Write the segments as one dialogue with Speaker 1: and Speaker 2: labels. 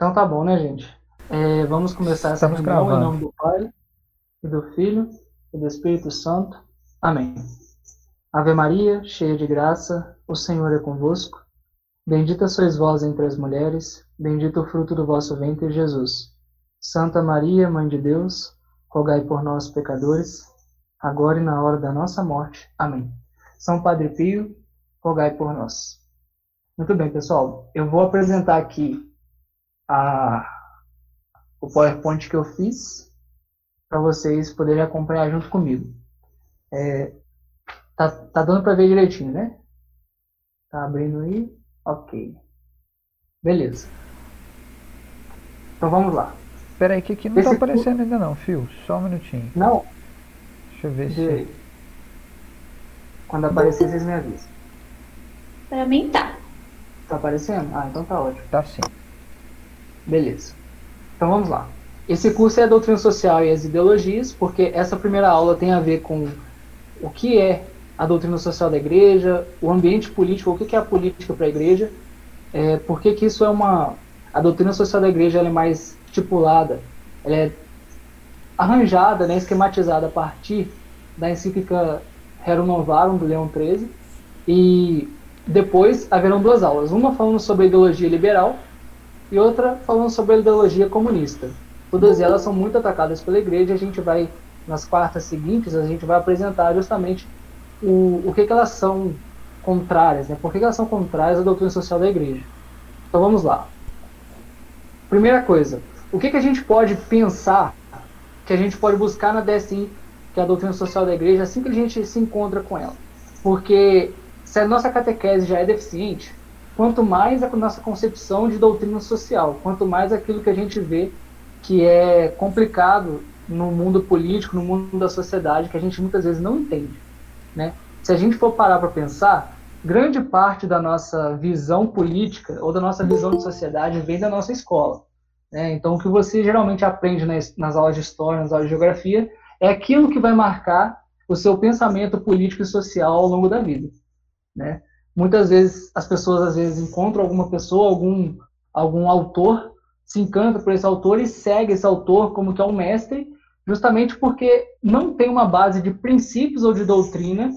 Speaker 1: Então tá bom, né, gente? É, vamos começar essa
Speaker 2: Estamos
Speaker 1: reunião em nome do Pai, e do Filho, e do Espírito Santo. Amém. Ave Maria, cheia de graça, o Senhor é convosco. Bendita sois vós entre as mulheres, bendito o fruto do vosso ventre, Jesus. Santa Maria, Mãe de Deus, rogai por nós, pecadores, agora e na hora da nossa morte. Amém. São Padre Pio, rogai por nós. Muito bem, pessoal. Eu vou apresentar aqui a, o PowerPoint que eu fiz para vocês poderem acompanhar junto comigo. É, tá, tá dando para ver direitinho, né? Tá abrindo aí? Ok. Beleza. Então vamos lá.
Speaker 2: Espera aí, que aqui não
Speaker 1: Esse
Speaker 2: tá
Speaker 1: cu-
Speaker 2: aparecendo ainda não, Fio. Só um minutinho.
Speaker 1: Não,
Speaker 2: Deixa eu ver
Speaker 1: de...
Speaker 2: se...
Speaker 1: quando aparecer vocês me avisam.
Speaker 3: Pra mim tá.
Speaker 1: Tá aparecendo? Ah, então tá ótimo.
Speaker 2: Tá sim.
Speaker 1: Beleza. Então vamos lá. Esse curso é Doutrina Social e as Ideologias, porque essa primeira aula tem a ver com o que é a doutrina social da igreja, o ambiente político, o que é a política para a igreja, é, por que isso é uma... A doutrina social da igreja é mais estipulada, ela é arranjada, né, esquematizada a partir da encíclica Rerum Novarum, do Leão XIII, e depois haverão duas aulas, uma falando sobre a ideologia liberal e outra falando sobre a ideologia comunista. Todas elas são muito atacadas pela igreja. A gente vai, nas quartas seguintes, a gente vai apresentar justamente o, o que, que elas são contrárias, né? por que, que elas são contrárias à doutrina social da igreja. Então vamos lá. Primeira coisa, o que, que a gente pode pensar, que a gente pode buscar na DSI, que é a doutrina social da igreja, assim que a gente se encontra com ela? Porque se a nossa catequese já é deficiente, quanto mais a nossa concepção de doutrina social, quanto mais aquilo que a gente vê que é complicado no mundo político, no mundo da sociedade, que a gente muitas vezes não entende. Né? Se a gente for parar para pensar, grande parte da nossa visão política ou da nossa visão de sociedade vem da nossa escola. Né? Então, o que você geralmente aprende nas, nas aulas de história, nas aulas de geografia, é aquilo que vai marcar o seu pensamento político e social ao longo da vida. Né? Muitas vezes as pessoas às vezes encontram alguma pessoa, algum algum autor, se encanta por esse autor e segue esse autor como que é um mestre, justamente porque não tem uma base de princípios ou de doutrina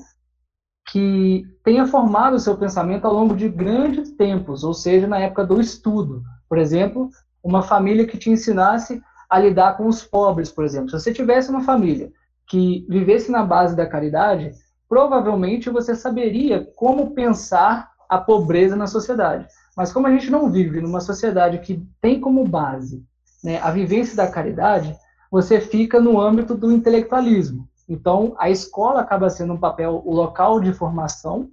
Speaker 1: que tenha formado o seu pensamento ao longo de grandes tempos, ou seja, na época do estudo. Por exemplo, uma família que te ensinasse a lidar com os pobres, por exemplo. Se você tivesse uma família que vivesse na base da caridade, provavelmente você saberia como pensar a pobreza na sociedade. Mas como a gente não vive numa sociedade que tem como base né, a vivência da caridade, você fica no âmbito do intelectualismo. Então, a escola acaba sendo um papel, o local de formação,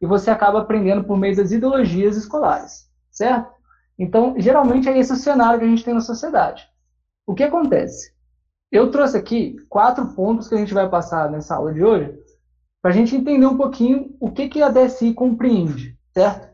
Speaker 1: e você acaba aprendendo por meio das ideologias escolares, certo? Então, geralmente é esse o cenário que a gente tem na sociedade. O que acontece? Eu trouxe aqui quatro pontos que a gente vai passar nessa aula de hoje, para a gente entender um pouquinho o que, que a DSI compreende, certo?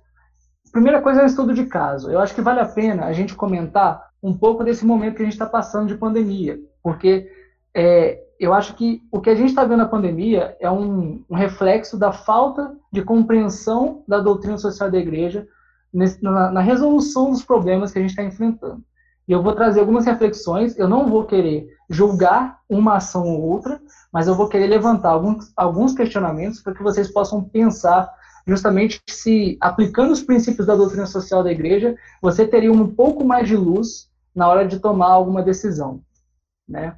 Speaker 1: Primeira coisa é o estudo de caso. Eu acho que vale a pena a gente comentar um pouco desse momento que a gente está passando de pandemia, porque é, eu acho que o que a gente está vendo na pandemia é um, um, reflexo da falta de compreensão da doutrina social da igreja nesse, na, na, resolução dos problemas que a gente está enfrentando. E eu vou trazer algumas reflexões, eu não vou querer julgar uma ação ou outra, mas eu vou querer levantar alguns, alguns questionamentos para que vocês possam pensar justamente se, aplicando os princípios da doutrina social da igreja, você teria um pouco mais de luz na hora de tomar alguma decisão, né?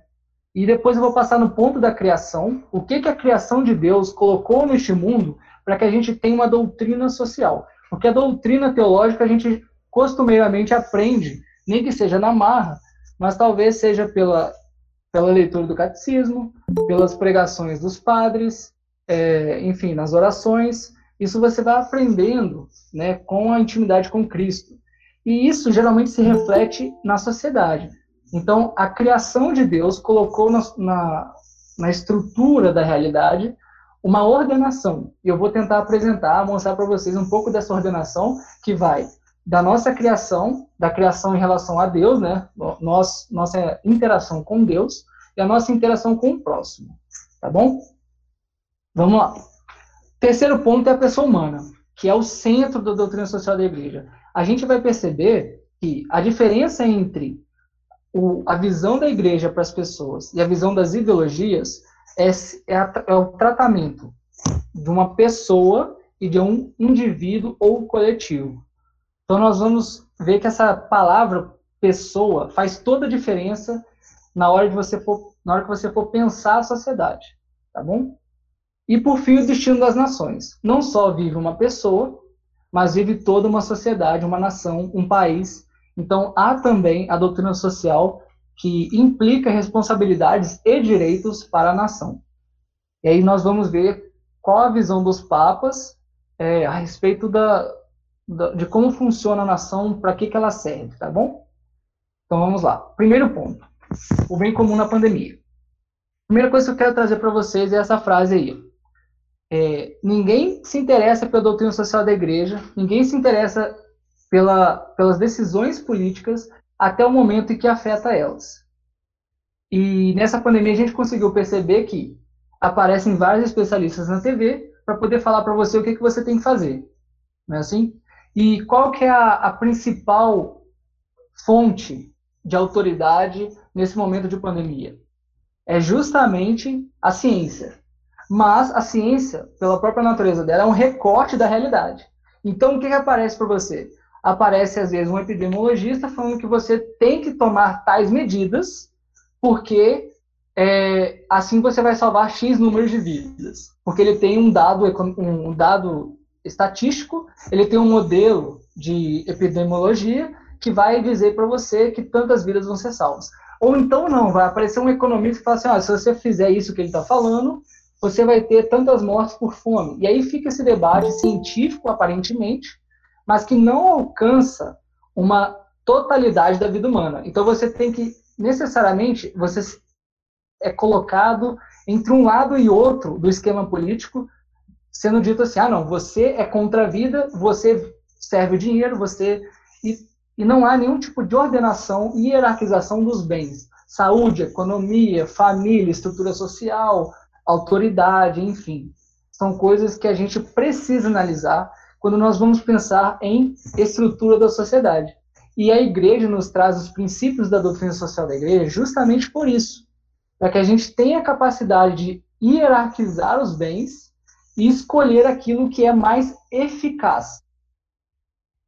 Speaker 1: E depois eu vou passar no ponto da criação, o que, que a criação de Deus colocou neste mundo para que a gente tenha uma doutrina social. Porque a doutrina teológica a gente costumeiramente aprende, nem que seja na marra, mas talvez seja pela, pela leitura do catecismo, pelas pregações dos padres, é, enfim, nas orações. Isso você vai aprendendo né, com a intimidade com Cristo. E isso geralmente se reflete na sociedade. Então, a criação de Deus colocou na, na, na estrutura da realidade uma ordenação. E eu vou tentar apresentar, mostrar para vocês um pouco dessa ordenação que vai da nossa criação, da criação em relação a Deus, né? Nós, nossa interação com Deus e a nossa interação com o próximo. Tá bom? Vamos lá. Terceiro ponto é a pessoa humana, que é o centro da doutrina social da igreja. A gente vai perceber que a diferença entre o, a visão da igreja para as pessoas e a visão das ideologias é, é, a, é o tratamento de uma pessoa e de um indivíduo ou coletivo. Então nós vamos ver que essa palavra pessoa faz toda a diferença na hora de você for, na hora que você for pensar a sociedade, tá bom? E por fim o destino das nações. Não só vive uma pessoa, mas vive toda uma sociedade, uma nação, um país. Então há também a doutrina social que implica responsabilidades e direitos para a nação. E aí nós vamos ver qual a visão dos papas é, a respeito da, da, de como funciona a nação, para que, que ela serve, tá bom? Então vamos lá. Primeiro ponto: o bem comum na pandemia. Primeira coisa que eu quero trazer para vocês é essa frase aí. É, ninguém se interessa pela doutrina social da igreja, ninguém se interessa pela, pelas decisões políticas até o momento em que afeta elas. E nessa pandemia a gente conseguiu perceber que aparecem vários especialistas na TV para poder falar para você o que, que você tem que fazer. Não é assim? E qual que é a, a principal fonte de autoridade nesse momento de pandemia? É justamente a ciência. Mas a ciência, pela própria natureza dela, é um recorte da realidade. Então, o que, que aparece para você? aparece às vezes um epidemiologista falando que você tem que tomar tais medidas porque é, assim você vai salvar X número de vidas. Porque ele tem um dado, um dado estatístico, ele tem um modelo de epidemiologia que vai dizer para você que tantas vidas vão ser salvas. Ou então não, vai aparecer um economista que fala assim, ah, se você fizer isso que ele está falando, você vai ter tantas mortes por fome. E aí fica esse debate científico, aparentemente, mas que não alcança uma totalidade da vida humana. Então você tem que necessariamente você é colocado entre um lado e outro do esquema político, sendo dito assim: ah, não, você é contra a vida, você serve o dinheiro, você e, e não há nenhum tipo de ordenação e hierarquização dos bens, saúde, economia, família, estrutura social, autoridade, enfim, são coisas que a gente precisa analisar quando nós vamos pensar em estrutura da sociedade. E a igreja nos traz os princípios da doutrina social da igreja justamente por isso, para que a gente tenha a capacidade de hierarquizar os bens e escolher aquilo que é mais eficaz.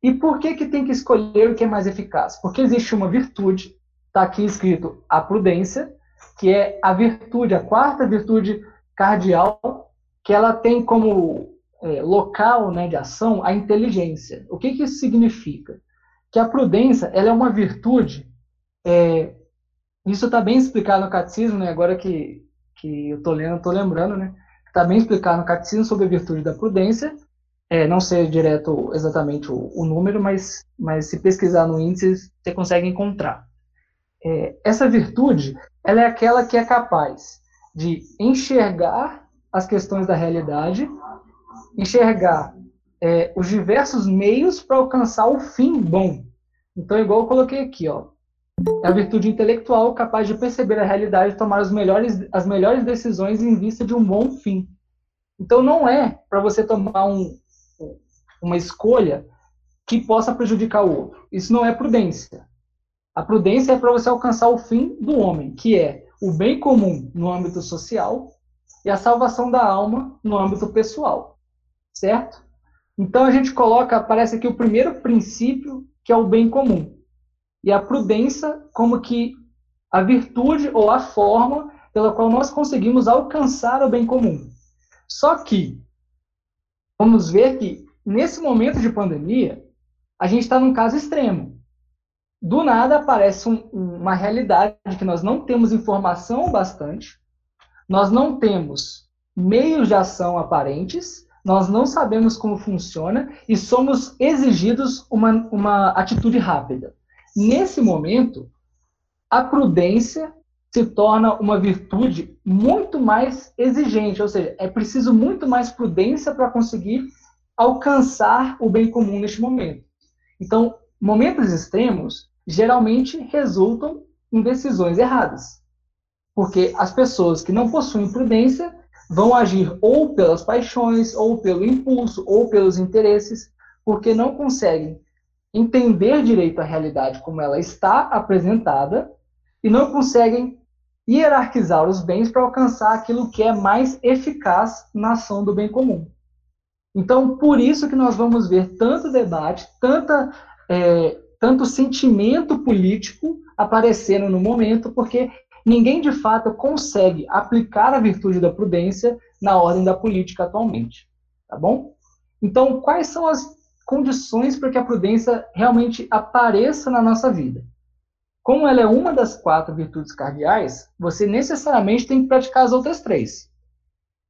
Speaker 1: E por que, que tem que escolher o que é mais eficaz? Porque existe uma virtude, está aqui escrito a prudência, que é a virtude, a quarta virtude cardial, que ela tem como é, local né, de ação a inteligência. O que, que isso significa? Que a prudência ela é uma virtude. É, isso está bem explicado no catecismo, né, agora que, que eu estou lendo, estou lembrando, né? Está bem explicado no catecismo sobre a virtude da prudência. É, não sei direto exatamente o, o, número, mas, mas se pesquisar no índice, você consegue encontrar. É, essa virtude ela é aquela que é capaz de enxergar as questões da realidade enxergar é, os diversos meios para alcançar o fim bom. Então, igual eu coloquei aqui, ó, é a virtude intelectual capaz de perceber a realidade e tomar as melhores, as melhores decisões em vista de um bom fim. Então, não é para você tomar um, uma escolha que possa prejudicar o outro. Isso não é prudência. A prudência é para você alcançar o fim do homem, que é o bem comum no âmbito social e a salvação da alma no âmbito pessoal certo? Então a gente coloca, aparece aqui o primeiro princípio, que é o bem comum. E a prudência como que a virtude ou a forma pela qual nós conseguimos alcançar o bem comum. Só que vamos ver que nesse momento de pandemia, a gente está num caso extremo. Do nada aparece um, uma realidade que nós não temos informação bastante, nós não temos meios de ação aparentes, nós não sabemos como funciona e somos exigidos uma, uma atitude rápida. Nesse momento, a prudência se torna uma virtude muito mais exigente, ou seja, é preciso muito mais prudência para conseguir alcançar o bem comum neste momento. Então, momentos extremos geralmente resultam em decisões erradas, porque as pessoas que não possuem prudência vão agir ou pelas paixões, ou pelo impulso, ou pelos interesses, porque não conseguem entender direito a realidade como ela está apresentada e não conseguem hierarquizar os bens para alcançar aquilo que é mais eficaz na ação do bem comum. Então, por isso que nós vamos ver tanto debate, tanta, é, tanto sentimento político aparecendo no momento, porque ninguém de fato consegue aplicar a virtude da prudência na ordem da política atualmente. Tá bom? Então, quais são as condições para que a prudência realmente apareça na nossa vida? Como ela é uma das quatro virtudes cardeais, você necessariamente tem que praticar as outras três.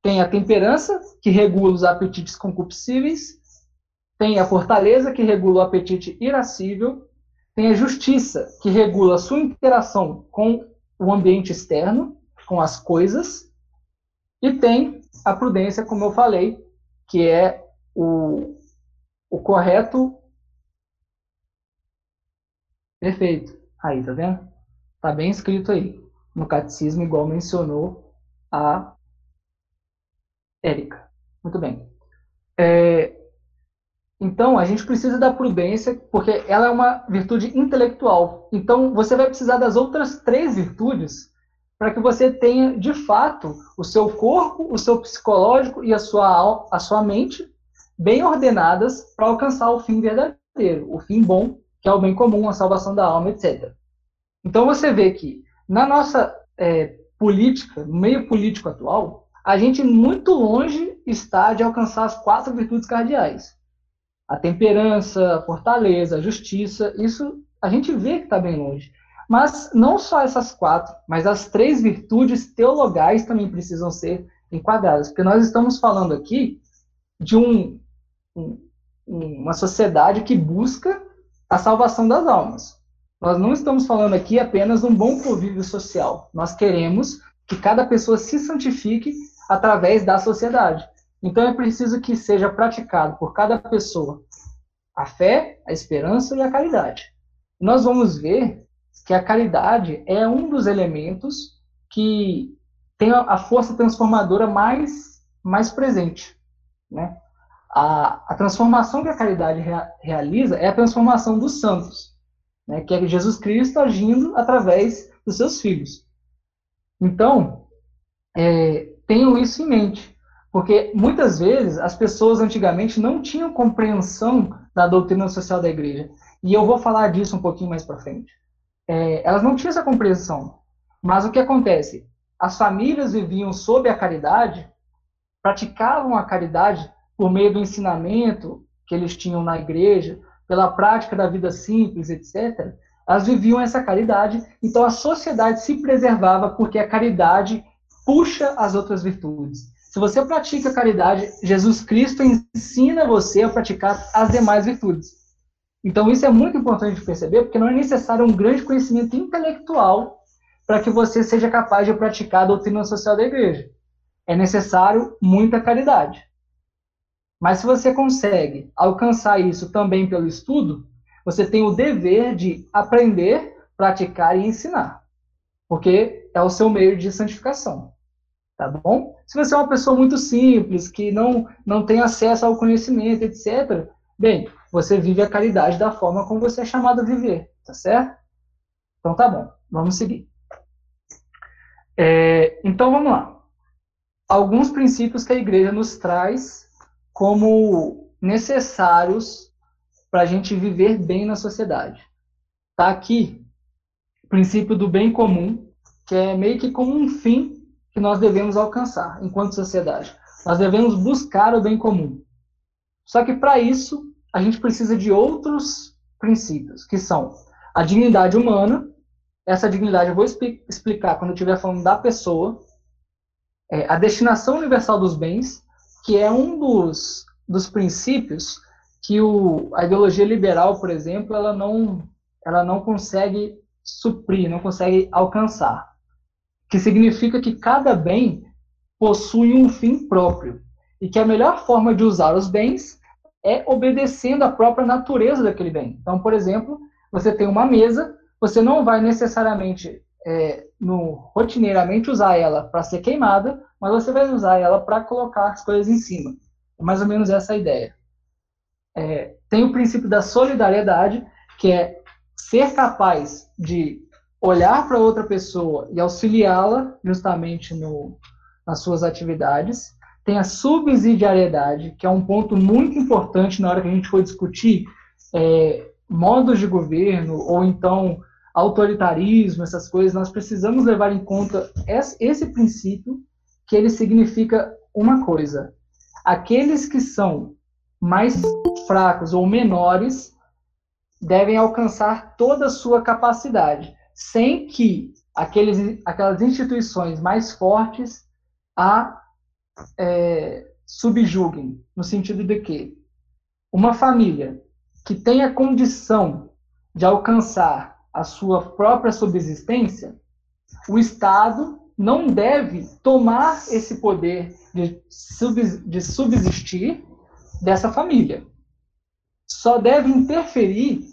Speaker 1: Tem a temperança, que regula os apetites concupiscíveis. Tem a fortaleza, que regula o apetite irascível. Tem a justiça, que regula a sua interação com o ambiente externo, com as coisas. E tem a prudência, como eu falei, que é o, o correto. Perfeito. Aí, tá vendo? Tá bem escrito aí. No catecismo, igual mencionou a Érica. Muito bem. É, então, a gente precisa da prudência, porque ela é uma virtude intelectual. Então, você vai precisar das outras três virtudes para que você tenha, de fato, o seu corpo, o seu psicológico e a sua, a sua mente bem ordenadas para alcançar o fim verdadeiro, o fim bom, que é o bem comum, a salvação da alma, etc. Então, você vê que na nossa é, política, no meio político atual, a gente muito longe está de alcançar as quatro virtudes cardeais. A temperança, a fortaleza, a justiça, isso a gente vê que está bem longe. Mas não só essas quatro, mas as três virtudes teologais também precisam ser enquadradas, porque nós estamos falando aqui de um, um, uma sociedade que busca a salvação das almas. Nós não estamos falando aqui apenas de um bom convívio social. Nós queremos que cada pessoa se santifique através da sociedade. Então é preciso que seja praticado por cada pessoa a fé, a esperança e a caridade. Nós vamos ver que a caridade é um dos elementos que tem a força transformadora mais, mais presente. Né? A, a transformação que a caridade rea, realiza é a transformação dos santos, né? que é Jesus Cristo agindo através dos seus filhos. Então, é, tenham isso em mente. Porque muitas vezes as pessoas antigamente não tinham compreensão da doutrina social da igreja. E eu vou falar disso um pouquinho mais para frente. É, elas não tinham essa compreensão. Mas o que acontece? As famílias viviam sob a caridade, praticavam a caridade por meio do ensinamento que eles tinham na igreja, pela prática da vida simples, etc. Elas viviam essa caridade, então a sociedade se preservava porque a caridade puxa as outras virtudes. Se você pratica caridade, Jesus Cristo ensina você a praticar as demais virtudes. Então isso é muito importante de perceber, porque não é necessário um grande conhecimento intelectual para que você seja capaz de praticar a doutrina social da igreja. É necessário muita caridade. Mas se você consegue alcançar isso também pelo estudo, você tem o dever de aprender, praticar e ensinar. Porque é o seu meio de santificação tá bom? Se você é uma pessoa muito simples, que não, não tem acesso ao conhecimento, etc., bem, você vive a caridade da forma como você é chamado a viver, tá certo? Então tá bom, vamos seguir. É, então vamos lá. Alguns princípios que a igreja nos traz como necessários para a gente viver bem na sociedade. Tá aqui o princípio do bem comum, que é meio que como um fim que nós devemos alcançar enquanto sociedade. Nós devemos buscar o bem comum. Só que para isso, a gente precisa de outros princípios, que são a dignidade humana. Essa dignidade eu vou explicar quando eu estiver falando da pessoa. É, a destinação universal dos bens, que é um dos, dos princípios que o, a ideologia liberal, por exemplo, ela não, ela não consegue suprir, não consegue alcançar que significa que cada bem possui um fim próprio e que a melhor forma de usar os bens é obedecendo à própria natureza daquele bem. Então, por exemplo, você tem uma mesa, você não vai necessariamente é, no, rotineiramente usar ela para ser queimada, mas você vai usar ela para colocar as coisas em cima. É mais ou menos essa a ideia. é, tem o princípio da solidariedade, que é ser capaz de olhar para outra pessoa e auxiliá-la justamente no, nas suas atividades. Tem a subsidiariedade, que é um ponto muito importante na hora que a gente for discutir é, modos de governo ou então autoritarismo, essas coisas. Nós precisamos levar em conta esse princípio, que ele significa uma coisa: aqueles que são mais fracos ou menores devem alcançar toda a sua capacidade, sem que aqueles, aquelas instituições mais fortes a é, subjuguem, no sentido de que uma família que tenha condição de alcançar a sua própria subsistência, o Estado não deve tomar esse poder de, de subsistir dessa família. Só deve interferir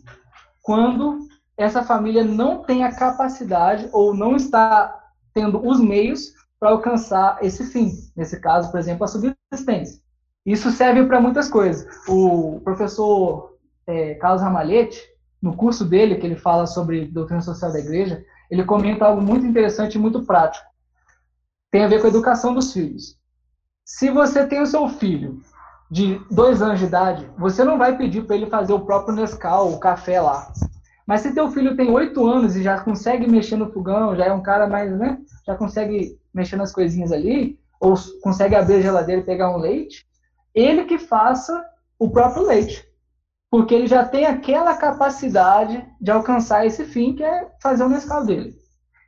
Speaker 1: quando essa família não tem a capacidade ou não está tendo os meios para alcançar esse fim. Nesse caso, por exemplo, a subsistência. Isso serve para muitas coisas. O professor é, Carlos Ramalhete, no curso dele, que ele fala sobre doutrina social da igreja, ele comenta algo muito interessante e muito prático. Tem a ver com a educação dos filhos. Se você tem o seu filho de dois anos de idade, você não vai pedir para ele fazer o próprio Nescau, o café lá. Mas se teu filho tem oito anos e já consegue mexer no fogão, já é um cara mais, né? Já consegue mexer nas coisinhas ali, ou consegue abrir a geladeira e pegar um leite, ele que faça o próprio leite. Porque ele já tem aquela capacidade de alcançar esse fim, que é fazer o Nescau dele.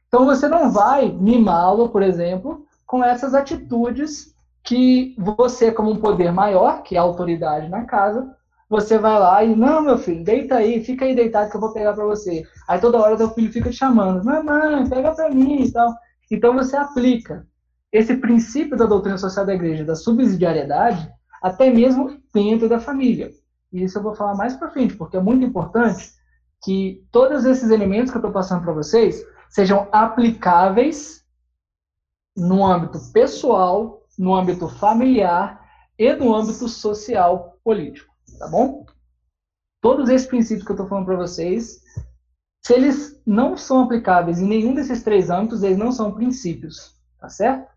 Speaker 1: Então você não vai mimá-lo, por exemplo, com essas atitudes que você, como um poder maior, que é a autoridade na casa, você vai lá e, não, meu filho, deita aí, fica aí deitado que eu vou pegar para você. Aí toda hora teu filho fica te chamando, mamãe, pega para mim e tal. Então você aplica esse princípio da doutrina social da igreja, da subsidiariedade, até mesmo dentro da família. E isso eu vou falar mais para frente, porque é muito importante que todos esses elementos que eu estou passando para vocês sejam aplicáveis no âmbito pessoal, no âmbito familiar e no âmbito social político, tá bom? Todos esses princípios que eu estou falando para vocês, se eles não são aplicáveis em nenhum desses três âmbitos, eles não são princípios, tá certo?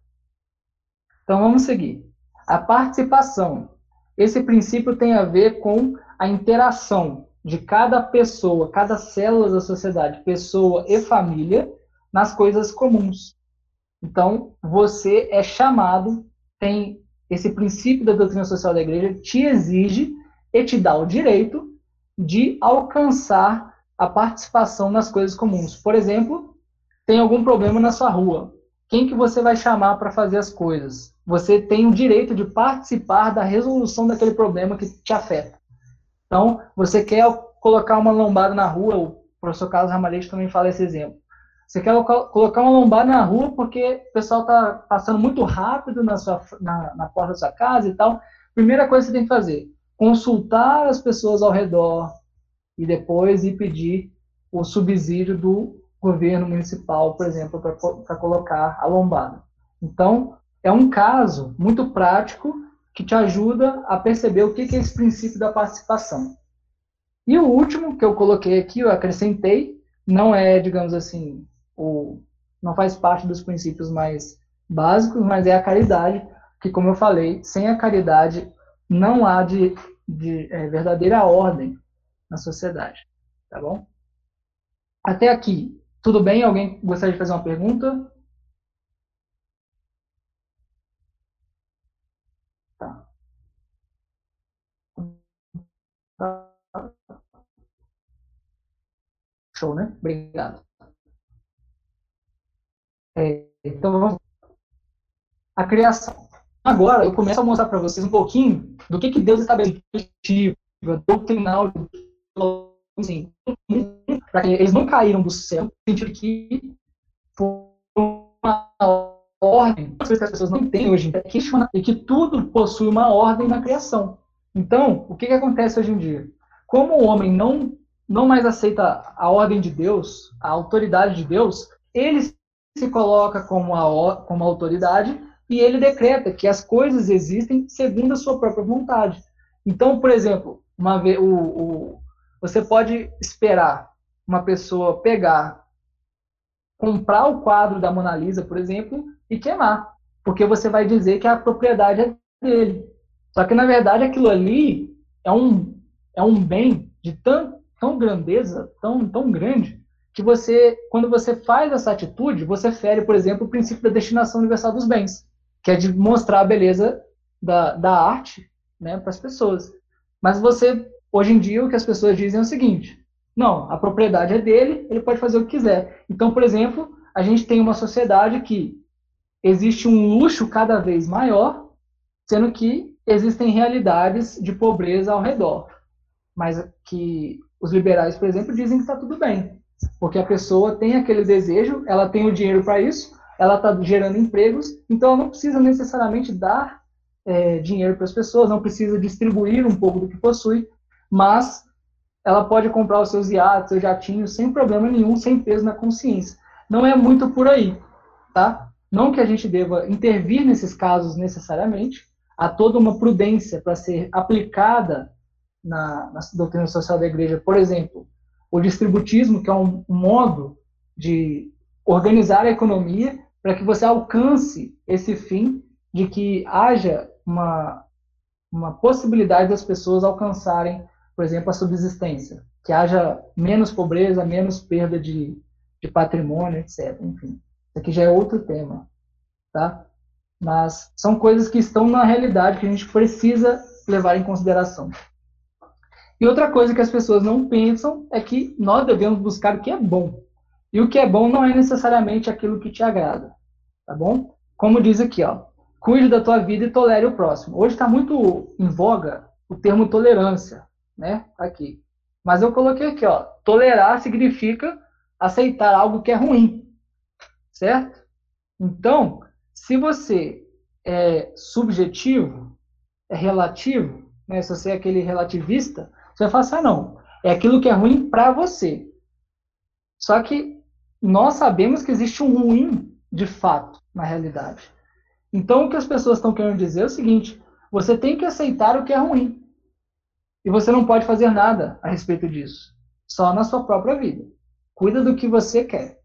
Speaker 1: Então vamos seguir. A participação. Esse princípio tem a ver com a interação de cada pessoa, cada célula da sociedade, pessoa e família, nas coisas comuns. Então, você é chamado tem esse princípio da doutrina social da igreja te exige e te dá o direito de alcançar a participação nas coisas comuns. Por exemplo, tem algum problema na sua rua. Quem que você vai chamar para fazer as coisas? Você tem o direito de participar da resolução daquele problema que te afeta. Então, você quer colocar uma lombada na rua, o professor Carlos Ramalhete também fala esse exemplo. Você quer colocar uma lombada na rua porque o pessoal está passando muito rápido na, sua, na, na porta da sua casa e tal. Primeira coisa que você tem que fazer, consultar as pessoas ao redor e depois ir pedir o subsídio do governo municipal, por exemplo, para colocar a lombada. Então, é um caso muito prático que te ajuda a perceber o que é esse princípio da participação. E o último que eu coloquei aqui, eu acrescentei, não é, digamos assim, ou não faz parte dos princípios mais básicos, mas é a caridade, que, como eu falei, sem a caridade não há de, de é, verdadeira ordem na sociedade. Tá bom? Até aqui, tudo bem? Alguém gostaria de fazer uma pergunta? Tá. Show, né? Obrigado. É, então, a criação. Agora, eu começo a mostrar para vocês um pouquinho do que, que Deus estabeleceu, doutrinal, assim, para que eles não caíram do céu, no sentido que foi uma ordem, que as pessoas não têm hoje em dia, e que tudo possui uma ordem na criação. Então, o que, que acontece hoje em dia? Como o homem não, não mais aceita a ordem de Deus, a autoridade de Deus, eles se coloca como, a, como autoridade e ele decreta que as coisas existem segundo a sua própria vontade. Então, por exemplo, uma o, o, você pode esperar uma pessoa pegar, comprar o quadro da Mona Lisa, por exemplo, e queimar, porque você vai dizer que a propriedade é dele. Só que na verdade aquilo ali é um é um bem de tão, tão grandeza, tão tão grande, que você, quando você faz essa atitude, você fere, por exemplo, o princípio da destinação universal dos bens, que é de mostrar a beleza da, da arte né, para as pessoas. Mas você, hoje em dia, o que as pessoas dizem é o seguinte: não, a propriedade é dele, ele pode fazer o que quiser. Então, por exemplo, a gente tem uma sociedade que existe um luxo cada vez maior, sendo que existem realidades de pobreza ao redor. Mas que os liberais, por exemplo, dizem que está tudo bem. Porque a pessoa tem aquele desejo, ela tem o dinheiro para isso, ela está gerando empregos, então ela não precisa necessariamente dar é, dinheiro para as pessoas, não precisa distribuir um pouco do que possui, mas ela pode comprar os seus iates, seus jatinhos, sem problema nenhum, sem peso na consciência. Não é muito por aí, tá? Não que a gente deva intervir nesses casos necessariamente, há toda uma prudência para ser aplicada na, na doutrina social da igreja. Por exemplo, o distributismo, que é um, modo de organizar a economia para que você alcance esse fim de que haja uma, uma possibilidade das pessoas alcançarem, por exemplo, a subsistência, que haja menos pobreza, menos perda de, de patrimônio, etc. Enfim, isso aqui já é outro tema, tá? Mas são coisas que estão na realidade que a gente precisa levar em consideração. E outra coisa que as pessoas não pensam é que nós devemos buscar o que é bom. E o que é bom não é necessariamente aquilo que te agrada, tá bom? Como diz aqui, ó, cuide da tua vida e tolere o próximo. Hoje está muito em voga o termo tolerância, né? Aqui. Mas eu coloquei aqui, ó, tolerar significa aceitar algo que é ruim, certo? Então, se você é subjetivo, é relativo, né? Se você é aquele relativista, você vai falar assim, ah, não, é aquilo que é ruim para você. Só que nós sabemos que existe um ruim de fato na realidade. Então o que as pessoas estão querendo dizer é o seguinte: você tem que aceitar o que é ruim. E você não pode fazer nada a respeito disso. Só na sua própria vida. Cuida do que você quer.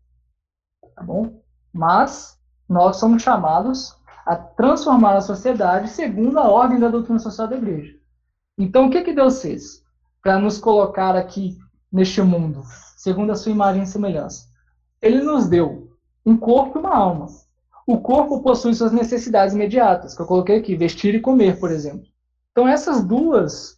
Speaker 1: Tá bom? Mas nós somos chamados a transformar a sociedade segundo a ordem da doutrina social da igreja. Então o que, que Deus fez? para nos colocar aqui neste mundo, segundo a sua imagem e semelhança. Ele nos deu um corpo e uma alma. O corpo possui suas necessidades imediatas, que eu coloquei aqui, vestir e comer, por exemplo. Então essas duas,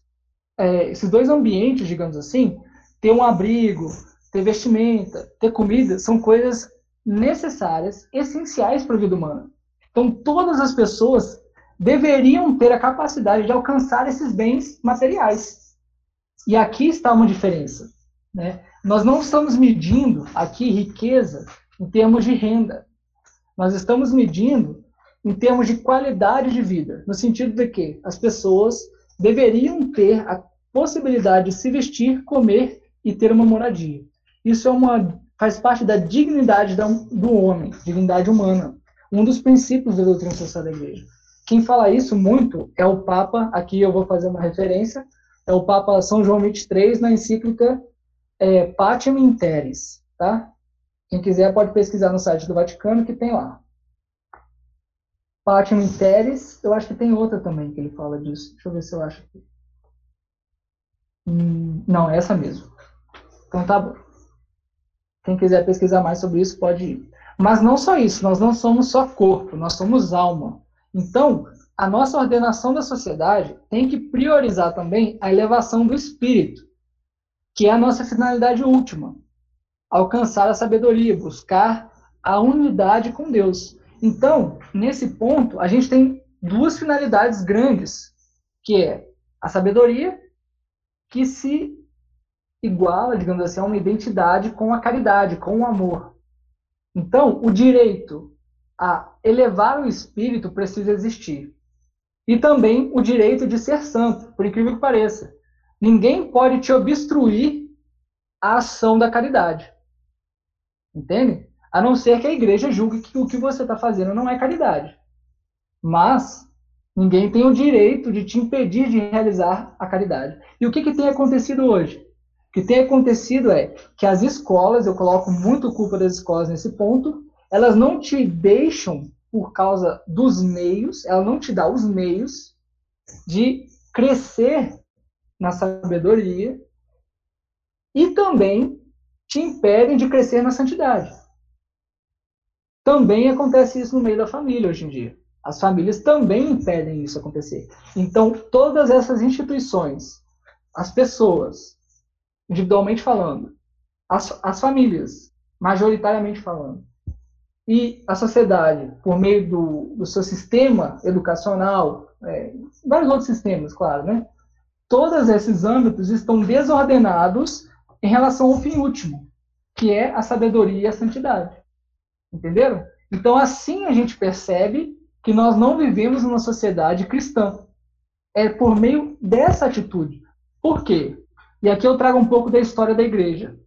Speaker 1: é, esses dois ambientes, digamos assim, ter um abrigo, ter vestimenta, ter comida, são coisas necessárias, essenciais para a vida humana. Então todas as pessoas deveriam ter a capacidade de alcançar esses bens materiais. E aqui está uma diferença. Né? Nós não estamos medindo aqui riqueza em termos de renda. Nós estamos medindo em termos de qualidade de vida, no sentido de que as pessoas deveriam ter a possibilidade de se vestir, comer e ter uma moradia. Isso é uma, faz parte da dignidade do homem, dignidade humana, um dos princípios da doutrina social da igreja. Quem fala isso muito é o Papa, aqui eu vou fazer uma referência, é o Papa São João 23 na encíclica é, Patem Interes, tá? Quem quiser pode pesquisar no site do Vaticano que tem lá. Patem Interes, eu acho que tem outra também que ele fala disso. Deixa eu ver se eu acho aqui. Hum, não, é essa mesmo. Então tá bom. Quem quiser pesquisar mais sobre isso pode ir. Mas não só isso, nós não somos só corpo, nós somos alma. Então, a nossa ordenação da sociedade tem que priorizar também a elevação do espírito, que é a nossa finalidade última. Alcançar a sabedoria, buscar a unidade com Deus. Então, nesse ponto, a gente tem duas finalidades grandes, que é a sabedoria, que se iguala, digamos assim, a uma identidade com a caridade, com o amor. Então, o direito a elevar o espírito precisa existir. E também o direito de ser santo, por incrível que pareça. Ninguém pode te obstruir a ação da caridade. Entende? A não ser que a igreja julgue que o que você está fazendo não é caridade. Mas Ninguém tem o direito de te impedir de realizar a caridade. E o que, que tem acontecido hoje? O que tem acontecido é que as escolas, eu coloco muito culpa das escolas nesse ponto, elas não te deixam, por causa dos meios, ela não te dá os meios de crescer na sabedoria e também te impedem de crescer na santidade. Também acontece isso no meio da família hoje em dia. As famílias também impedem isso acontecer. Então, todas essas instituições, as pessoas, individualmente falando, as, as famílias, majoritariamente falando, e a sociedade, por meio do, do seu sistema educacional, é, vários outros sistemas, claro, né? Todos esses âmbitos estão desordenados em relação ao fim último, que é a sabedoria e a santidade. Entenderam? Então, assim a gente percebe que nós não vivemos numa sociedade cristã. É por meio dessa atitude. Por quê? E aqui eu trago um pouco da história da igreja.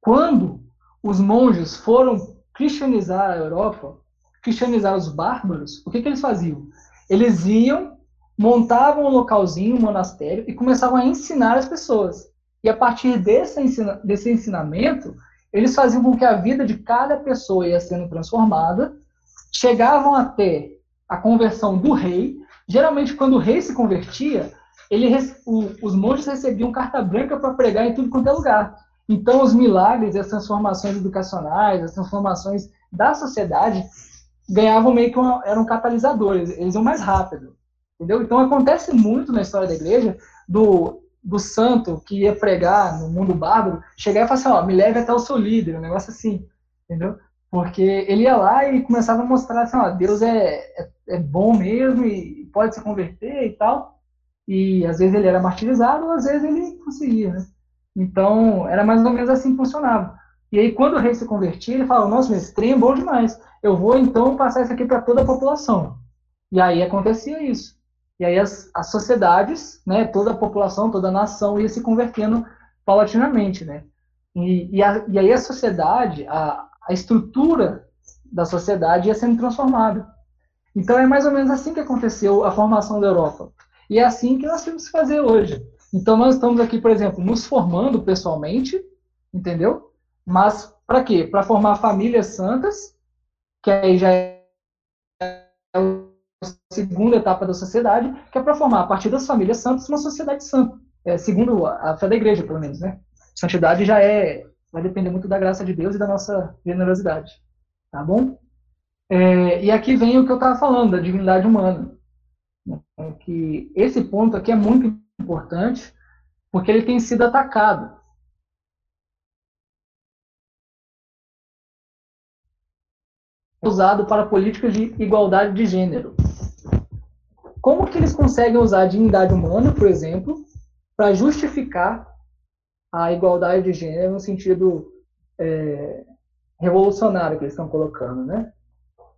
Speaker 1: Quando os monges foram cristianizar a Europa, cristianizar os bárbaros, o que, que eles faziam? Eles iam, montavam um localzinho, um monastério, e começavam a ensinar as pessoas. E a partir desse, desse ensinamento, eles faziam com que a vida de cada pessoa ia sendo transformada chegavam até a conversão do rei. Geralmente, quando o rei se convertia, ele, o, os monges recebiam carta branca para pregar em tudo quanto é lugar. Então, os milagres, as transformações educacionais, as transformações da sociedade ganhavam meio que uma, eram catalisadores, eles iam mais rápido. Entendeu? Então, acontece muito na história da igreja do, do santo que ia pregar no mundo bárbaro chegar e falar assim: ó, me leve até o seu líder, um negócio assim. Entendeu? Porque ele ia lá e começava a mostrar assim, ó, Deus é, é, é, bom mesmo e pode se converter e tal. E às vezes ele era martirizado, às vezes ele conseguia, né? Então, era mais ou menos assim que funcionava. E aí, quando o rei se convertia, ele falava, nossa, esse trem é bom demais. Eu vou, então, passar isso aqui para toda a população. E aí acontecia isso. E aí as, as sociedades, né, toda a população, toda a nação ia se convertendo paulatinamente, né? E, e, a, e aí a sociedade, a, a estrutura da sociedade ia sendo transformada. Então é mais ou menos assim que aconteceu a formação da Europa. E é assim que nós temos que fazer hoje. Então nós estamos aqui, por exemplo, nos formando pessoalmente, entendeu? Mas para quê? Para formar famílias santas, que aí já é segunda etapa da sociedade, que é para formar a partir das famílias santas uma sociedade santa. É, segundo a fé da igreja, pelo menos, né? Santidade já é vai depender muito da graça de Deus e da nossa generosidade. Tá bom? É, e aqui vem o que eu estava falando, da divindade humana. É que esse ponto aqui é muito importante, porque ele tem sido atacado. Usado para políticas de igualdade de gênero. Como que eles conseguem usar a divindade humana, por exemplo, para justificar a igualdade de gênero no sentido é, revolucionário que eles estão colocando, né?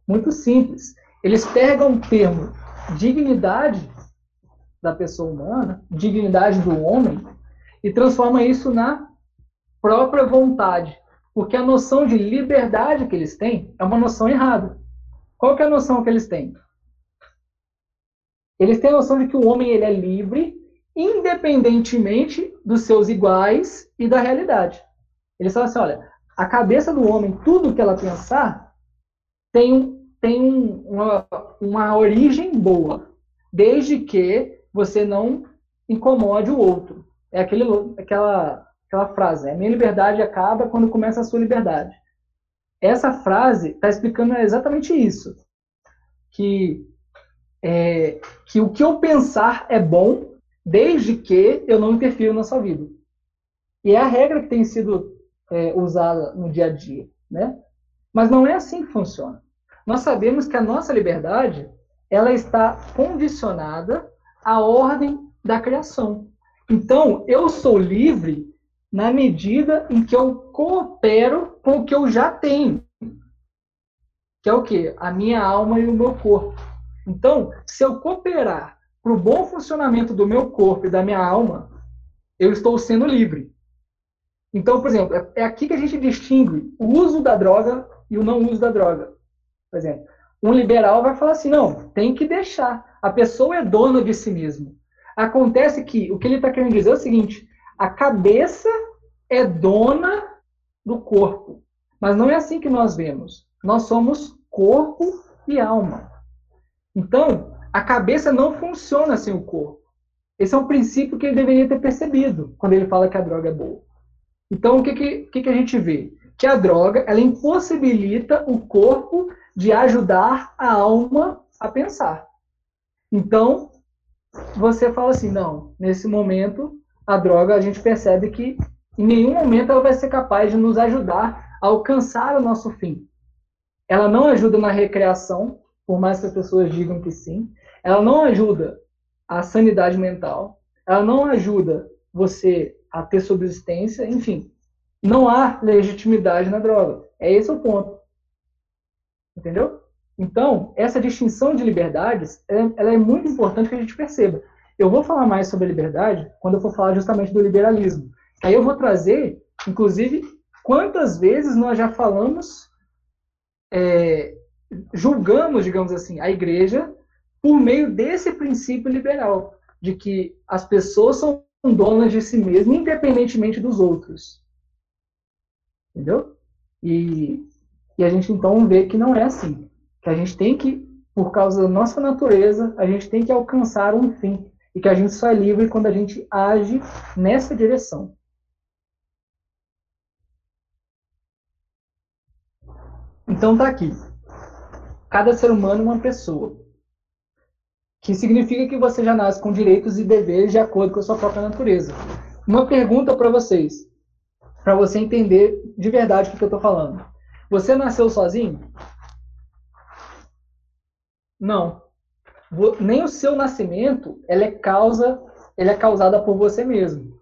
Speaker 1: Muito simples. Eles pegam o termo dignidade da pessoa humana, dignidade do homem, e transformam isso na própria vontade. Porque a noção de liberdade que eles têm é uma noção errada. Qual que é a noção que eles têm? Eles têm a noção de que o homem ele é livre independentemente dos seus iguais e da realidade. Eles falam assim, olha, a cabeça do homem, tudo que ela pensar, tem, tem uma, uma origem boa, desde que você não incomode o outro. É aquele, aquela, aquela frase, a minha liberdade acaba quando começa a sua liberdade. Essa frase está explicando exatamente isso, que, é, que o que eu pensar é bom desde que eu não interfiro na sua vida. E é a regra que tem sido é, usada no dia a dia, né? Mas não é assim que funciona. Nós sabemos que a nossa liberdade ela está condicionada à ordem da criação. Então, eu sou livre na medida em que eu coopero com o que eu já tenho. Que é o quê? A minha alma e o meu corpo. Então, se eu cooperar para o bom funcionamento do meu corpo e da minha alma, eu estou sendo livre. Então, por exemplo, é, é aqui que a gente distingue o uso da droga e o não uso da droga. Por exemplo, um liberal vai falar assim: não, tem que deixar. A pessoa é dona de si mesma. Acontece que o que ele está querendo dizer é o seguinte: a cabeça é dona do corpo. Mas não é assim que nós vemos. Nós somos corpo e alma. Então, a cabeça não funciona sem o corpo. Esse é um princípio que ele deveria ter percebido quando ele fala que a droga é boa. Então, o que, que, que, que a gente vê? Que a droga ela impossibilita o corpo de ajudar a alma a pensar. Então, você fala assim: não, nesse momento, a droga a gente percebe que em nenhum momento ela vai ser capaz de nos ajudar a alcançar o nosso fim. Ela não ajuda na recreação, por mais que as pessoas digam que sim. Ela não ajuda a sanidade mental. Ela não ajuda você a ter subsistência. Enfim, não há legitimidade na droga. É esse o ponto. Entendeu? Então, essa distinção de liberdades, ela é muito importante que a gente perceba. Eu vou falar mais sobre a liberdade quando eu for falar justamente do liberalismo. Aí eu vou trazer, inclusive, quantas vezes nós já falamos, é, julgamos, digamos assim, a igreja por meio desse princípio liberal, de que as pessoas são donas de si mesmas, independentemente dos outros. Entendeu? E, e a gente então vê que não é assim. Que a gente tem que, por causa da nossa natureza, a gente tem que alcançar um fim. E que a gente só é livre quando a gente age nessa direção. Então tá aqui. Cada ser humano é uma pessoa. Que significa que você já nasce com direitos e deveres de acordo com a sua própria natureza. Uma pergunta para vocês, para você entender de verdade o que eu estou falando. Você nasceu sozinho? Não. Nem o seu nascimento ela é causa, ele é causada por você mesmo.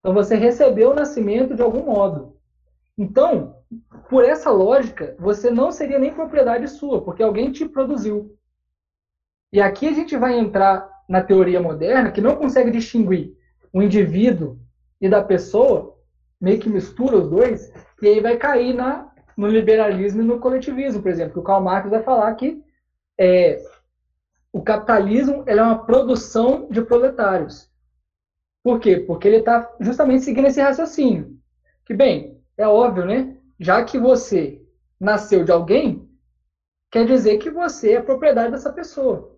Speaker 1: Então você recebeu o nascimento de algum modo. Então, por essa lógica, você não seria nem propriedade sua, porque alguém te produziu. E aqui a gente vai entrar na teoria moderna, que não consegue distinguir o indivíduo e da pessoa, meio que mistura os dois, e aí vai cair na, no liberalismo e no coletivismo, por exemplo. Que o Karl Marx vai falar que é, o capitalismo é uma produção de proletários. Por quê? Porque ele está justamente seguindo esse raciocínio. Que, bem, é óbvio, né? Já que você nasceu de alguém, quer dizer que você é propriedade dessa pessoa.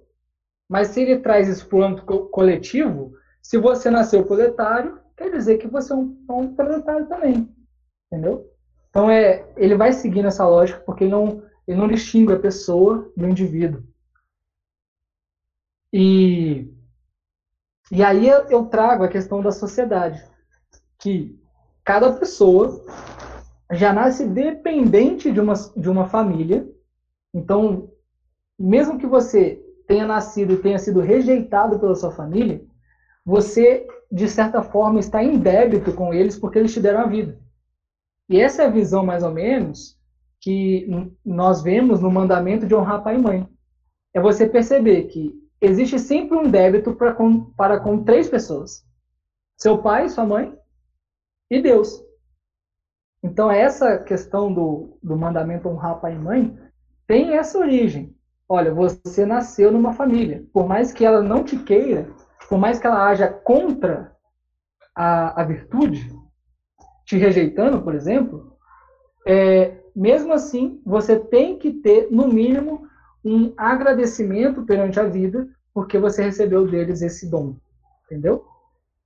Speaker 1: Mas se ele traz isso para o âmbito coletivo, se você nasceu proletário, quer dizer que você é um, é um proletário também. Entendeu? Então é, ele vai seguindo essa lógica porque ele não, ele não distingue a pessoa do indivíduo. E, e aí eu trago a questão da sociedade, que cada pessoa já nasce dependente de uma, de uma família. Então, mesmo que você tenha nascido e tenha sido rejeitado pela sua família, você, de certa forma, está em débito com eles porque eles te deram a vida. E essa é a visão, mais ou menos, que nós vemos no mandamento de honrar pai e mãe. É você perceber que existe sempre um débito para com, para com três pessoas: seu pai, sua mãe e Deus. Então, essa questão do, do mandamento honrar pai e mãe tem essa origem. Olha, você nasceu numa família. Por mais que ela não te queira, por mais que ela haja contra a, a virtude, te rejeitando, por exemplo, é, mesmo assim, você tem que ter, no mínimo, um agradecimento perante a vida, porque você recebeu deles esse dom. Entendeu?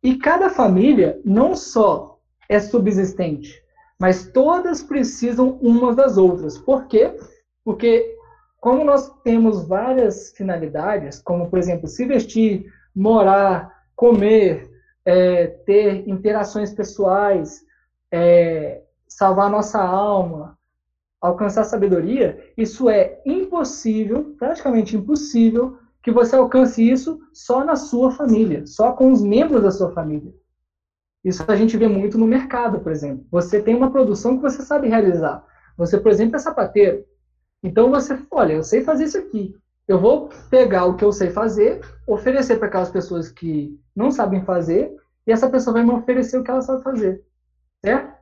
Speaker 1: E cada família não só é subsistente, mas todas precisam umas das outras. Por quê? Porque como nós temos várias finalidades, como por exemplo se vestir, morar, comer, é, ter interações pessoais, é, salvar nossa alma, alcançar sabedoria, isso é impossível, praticamente impossível, que você alcance isso só na sua família, só com os membros da sua família. Isso a gente vê muito no mercado, por exemplo. Você tem uma produção que você sabe realizar. Você, por exemplo, é sapateiro. Então você, olha, eu sei fazer isso aqui. Eu vou pegar o que eu sei fazer, oferecer para aquelas pessoas que não sabem fazer, e essa pessoa vai me oferecer o que ela sabe fazer. Certo?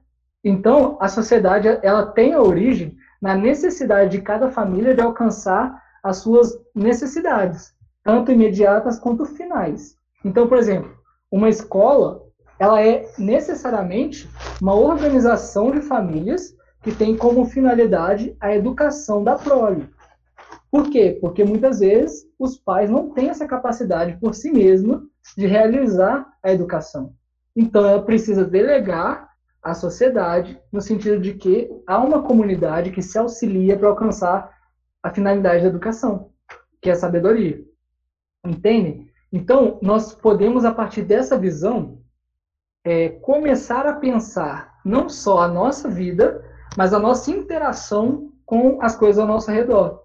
Speaker 1: Então, a sociedade ela tem a origem na necessidade de cada família de alcançar as suas necessidades. tanto imediatas quanto finais. Então, por exemplo, uma escola, ela é necessariamente uma organização de famílias que tem como finalidade a educação da prole. Por quê? Porque muitas vezes os pais não têm essa capacidade por si mesmos de realizar a educação. Então ela precisa delegar à sociedade, no sentido de que há uma comunidade que se auxilia para alcançar a finalidade da educação, que é a sabedoria. Entende? Então, nós podemos, a partir dessa visão, é, começar a pensar não só a nossa vida, mas a nossa interação com as coisas ao nosso redor.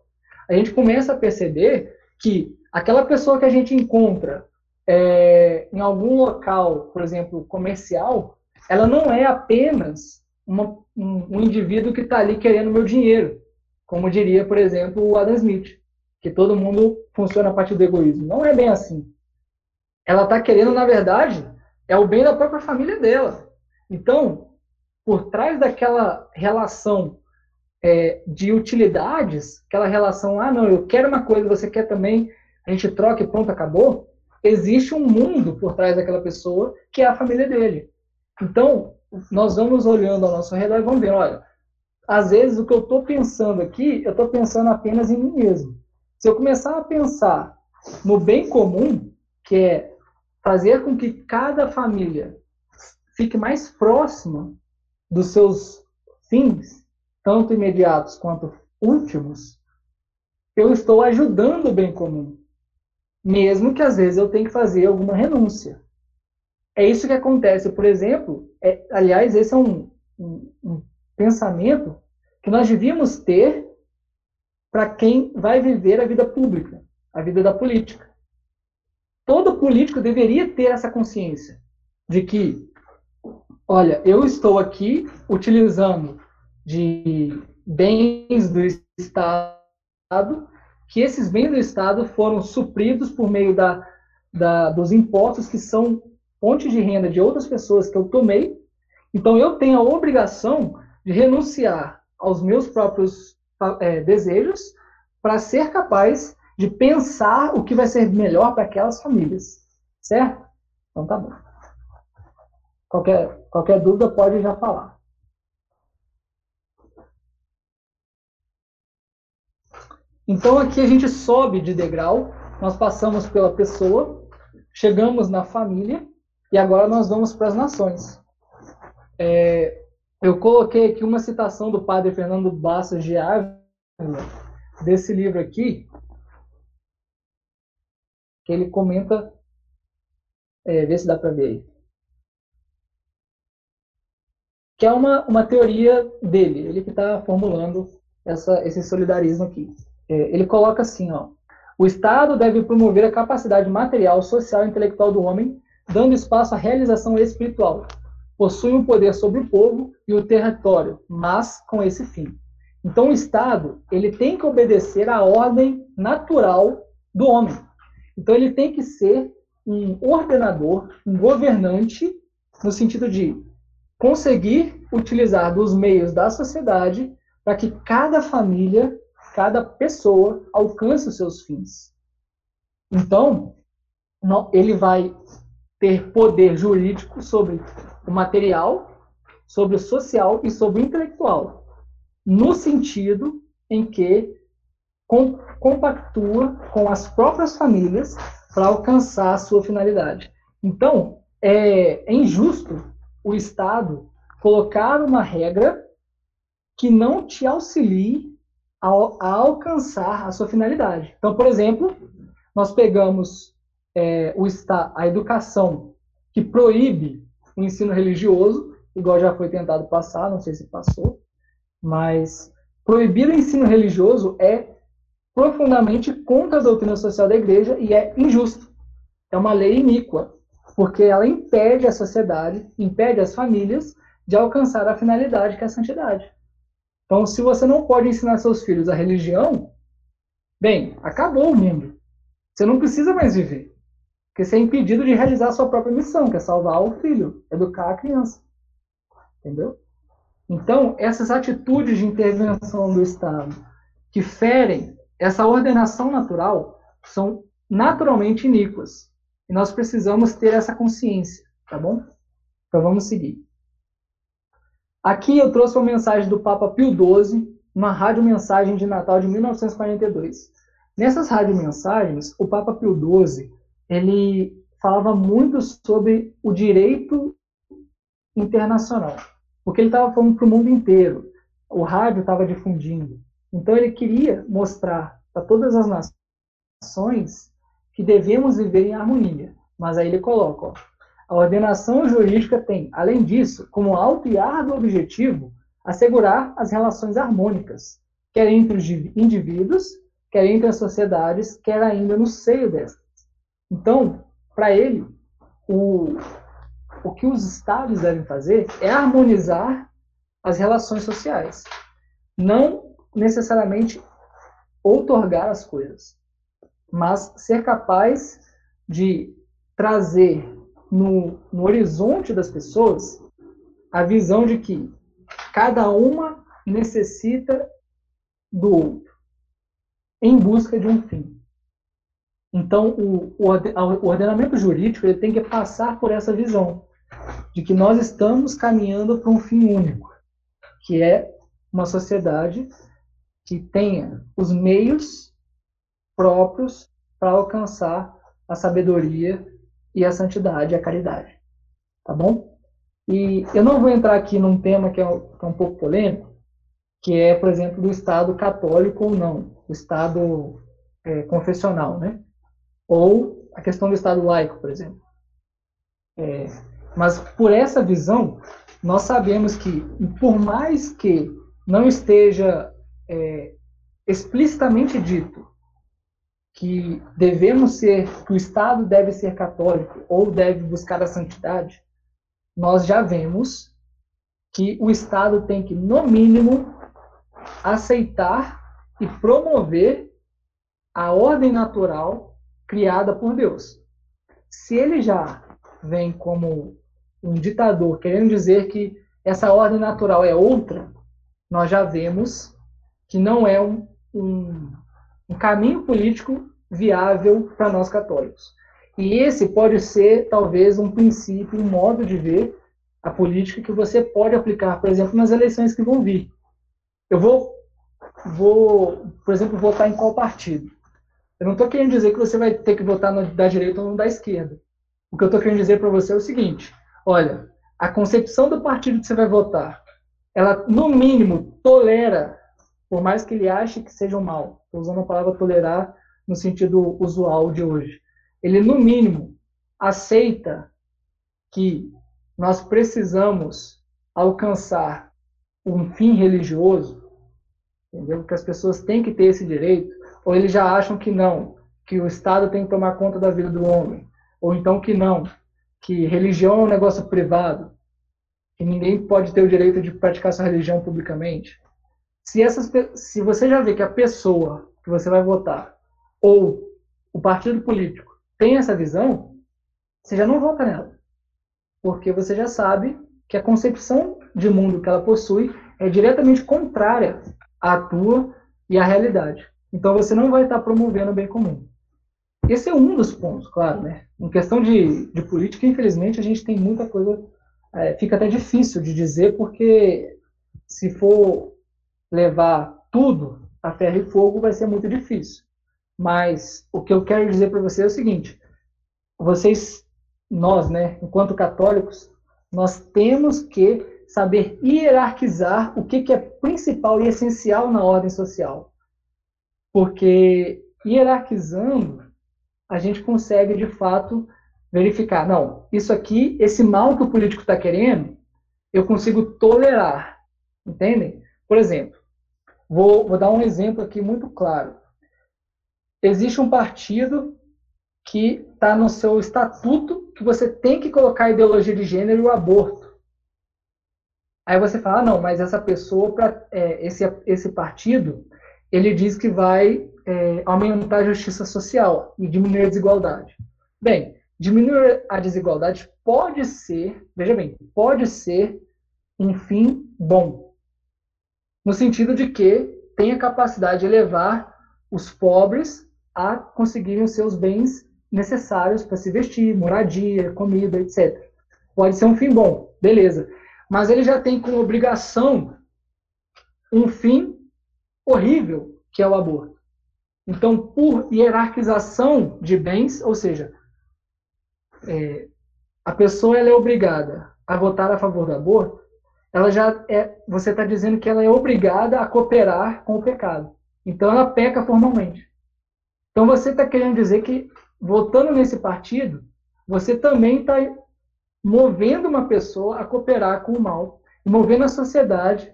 Speaker 1: A gente começa a perceber que aquela pessoa que a gente encontra é, em algum local, por exemplo, comercial, ela não é apenas uma, um, um indivíduo que está ali querendo meu dinheiro, como diria, por exemplo, o Adam Smith, que todo mundo funciona a partir do egoísmo. Não é bem assim. Ela está querendo, na verdade, é o bem da própria família dela. Então, por trás daquela relação é, de utilidades, aquela relação, ah, não, eu quero uma coisa, você quer também, a gente troca e pronto, acabou, existe um mundo por trás daquela pessoa que é a família dele. Então, nós vamos olhando ao nosso redor e vamos ver, olha, às vezes o que eu estou pensando aqui, eu estou pensando apenas em mim mesmo. Se eu começar a pensar no bem comum, que é fazer com que cada família fique mais próxima dos seus fins, tanto imediatos quanto últimos, eu estou ajudando o bem comum. Mesmo que às vezes eu tenha que fazer alguma renúncia. É isso que acontece, por exemplo, é, aliás, esse é um, um, um pensamento que nós devíamos ter para quem vai viver a vida pública, a vida da política. Todo político deveria ter essa consciência de que olha, eu estou aqui utilizando de bens do Estado, que esses bens do Estado foram supridos por meio da, da, dos impostos que são fontes de renda de outras pessoas que eu tomei. Então, eu tenho a obrigação de renunciar aos meus próprios é, desejos para ser capaz de pensar o que vai ser melhor para aquelas famílias. Certo? Então, tá bom. Qualquer, qualquer dúvida pode já falar. Então aqui a gente sobe de degrau, nós passamos pela pessoa, chegamos na família e agora nós vamos para as nações. É, eu coloquei aqui uma citação do padre Fernando Bastos de Ávila, desse livro aqui, que ele comenta, é, vê se dá para ver aí. que é uma, uma teoria dele, ele que está formulando essa, esse solidarismo aqui. É, ele coloca assim, ó, o Estado deve promover a capacidade material, social e intelectual do homem, dando espaço à realização espiritual. Possui um poder sobre o povo e o território, mas com esse fim. Então, o Estado ele tem que obedecer à ordem natural do homem. Então, ele tem que ser um ordenador, um governante, no sentido de conseguir utilizar dos meios da sociedade para que cada família, cada pessoa alcance os seus fins. Então, ele vai ter poder jurídico sobre o material, sobre o social e sobre o intelectual, no sentido em que compactua com as próprias famílias para alcançar a sua finalidade. Então, é, é injusto o Estado colocar uma regra que não te auxilie a, a alcançar a sua finalidade. Então, por exemplo, nós pegamos é, o, a educação que proíbe o ensino religioso, igual já foi tentado passar, não sei se passou, mas proibir o ensino religioso é profundamente contra a doutrina social da igreja e é injusto. É uma lei iníqua porque ela impede a sociedade, impede as famílias de alcançar a finalidade que é a santidade. Então, se você não pode ensinar seus filhos a religião, bem, acabou o mundo. Você não precisa mais viver. Porque você é impedido de realizar a sua própria missão, que é salvar o filho, educar a criança. Entendeu? Então, essas atitudes de intervenção do Estado que ferem essa ordenação natural são naturalmente iníquas. E nós precisamos ter essa consciência, tá bom? Então vamos seguir. Aqui eu trouxe uma mensagem do Papa Pio XII, uma rádio-mensagem de Natal de 1942. Nessas rádio-mensagens, o Papa Pio XII, ele falava muito sobre o direito internacional, porque ele estava falando para o mundo inteiro. O rádio estava difundindo. Então ele queria mostrar para todas as nações que devemos viver em harmonia. Mas aí ele coloca, ó, a ordenação jurídica tem, além disso, como alto e árduo objetivo, assegurar as relações harmônicas, quer entre os indivíduos, quer entre as sociedades, quer ainda no seio destas. Então, para ele, o, o que os estados devem fazer é harmonizar as relações sociais, não necessariamente outorgar as coisas, mas ser capaz de trazer no, no horizonte das pessoas a visão de que cada uma necessita do outro em busca de um fim. Então, o, o ordenamento jurídico ele tem que passar por essa visão de que nós estamos caminhando para um fim único, que é uma sociedade que tenha os meios próprios para alcançar a sabedoria e a santidade, a caridade. Tá bom? E eu não vou entrar aqui num tema que é, que é um pouco polêmico, que é, por exemplo, do Estado católico ou não, o Estado é, confessional, né? Ou a questão do Estado laico, por exemplo. É, mas por essa visão, nós sabemos que, por mais que não esteja é, explicitamente dito que devemos ser, que o Estado deve ser católico ou deve buscar a santidade, nós já vemos que o Estado tem que, no mínimo, aceitar e promover a ordem natural criada por Deus. Se ele já vem como um ditador querendo dizer que essa ordem natural é outra, nós já vemos que não é um, um um caminho político viável para nós católicos. E esse pode ser, talvez, um princípio, um modo de ver a política que você pode aplicar, por exemplo, nas eleições que vão vir. Eu vou, vou por exemplo, votar em qual partido? Eu não estou querendo dizer que você vai ter que votar no, da direita ou no da esquerda. O que eu estou querendo dizer para você é o seguinte: olha, a concepção do partido que você vai votar, ela, no mínimo, tolera por mais que ele ache que seja um mal, estou usando a palavra tolerar no sentido usual de hoje, ele, no mínimo, aceita que nós precisamos alcançar um fim religioso, entendeu? que as pessoas têm que ter esse direito, ou eles já acham que não, que o Estado tem que tomar conta da vida do homem, ou então que não, que religião é um negócio privado, que ninguém pode ter o direito de praticar sua religião publicamente. Se, essas, se você já vê que a pessoa que você vai votar ou o partido político tem essa visão, você já não vota nela. Porque você já sabe que a concepção de mundo que ela possui é diretamente contrária à tua e à realidade. Então você não vai estar promovendo o bem comum. Esse é um dos pontos, claro, né? Em questão de, de política, infelizmente, a gente tem muita coisa. É, fica até difícil de dizer, porque se for levar tudo a ferro e fogo vai ser muito difícil. Mas o que eu quero dizer para você é o seguinte: vocês, nós, né, enquanto católicos, nós temos que saber hierarquizar o que, que é principal e essencial na ordem social. Porque hierarquizando, a gente consegue de fato verificar, não, isso aqui, esse mal que o político está querendo, eu consigo tolerar. Entendem? Por exemplo, Vou, vou dar um exemplo aqui muito claro. Existe um partido que está no seu estatuto que você tem que colocar a ideologia de gênero e o aborto. Aí você fala, ah, não, mas essa pessoa, pra, é, esse, esse partido, ele diz que vai é, aumentar a justiça social e diminuir a desigualdade. Bem, diminuir a desigualdade pode ser, veja bem, pode ser um fim bom no sentido de que tem a capacidade de levar os pobres a conseguirem os seus bens necessários para se vestir, moradia, comida, etc. Pode ser um fim bom, beleza. Mas ele já tem como obrigação um fim horrível, que é o aborto. Então, por hierarquização de bens, ou seja, é, a pessoa é obrigada a votar a favor do aborto, ela já é, você está dizendo que ela é obrigada a cooperar com o pecado. Então ela peca formalmente. Então você está querendo dizer que votando nesse partido, você também está movendo uma pessoa a cooperar com o mal, movendo a sociedade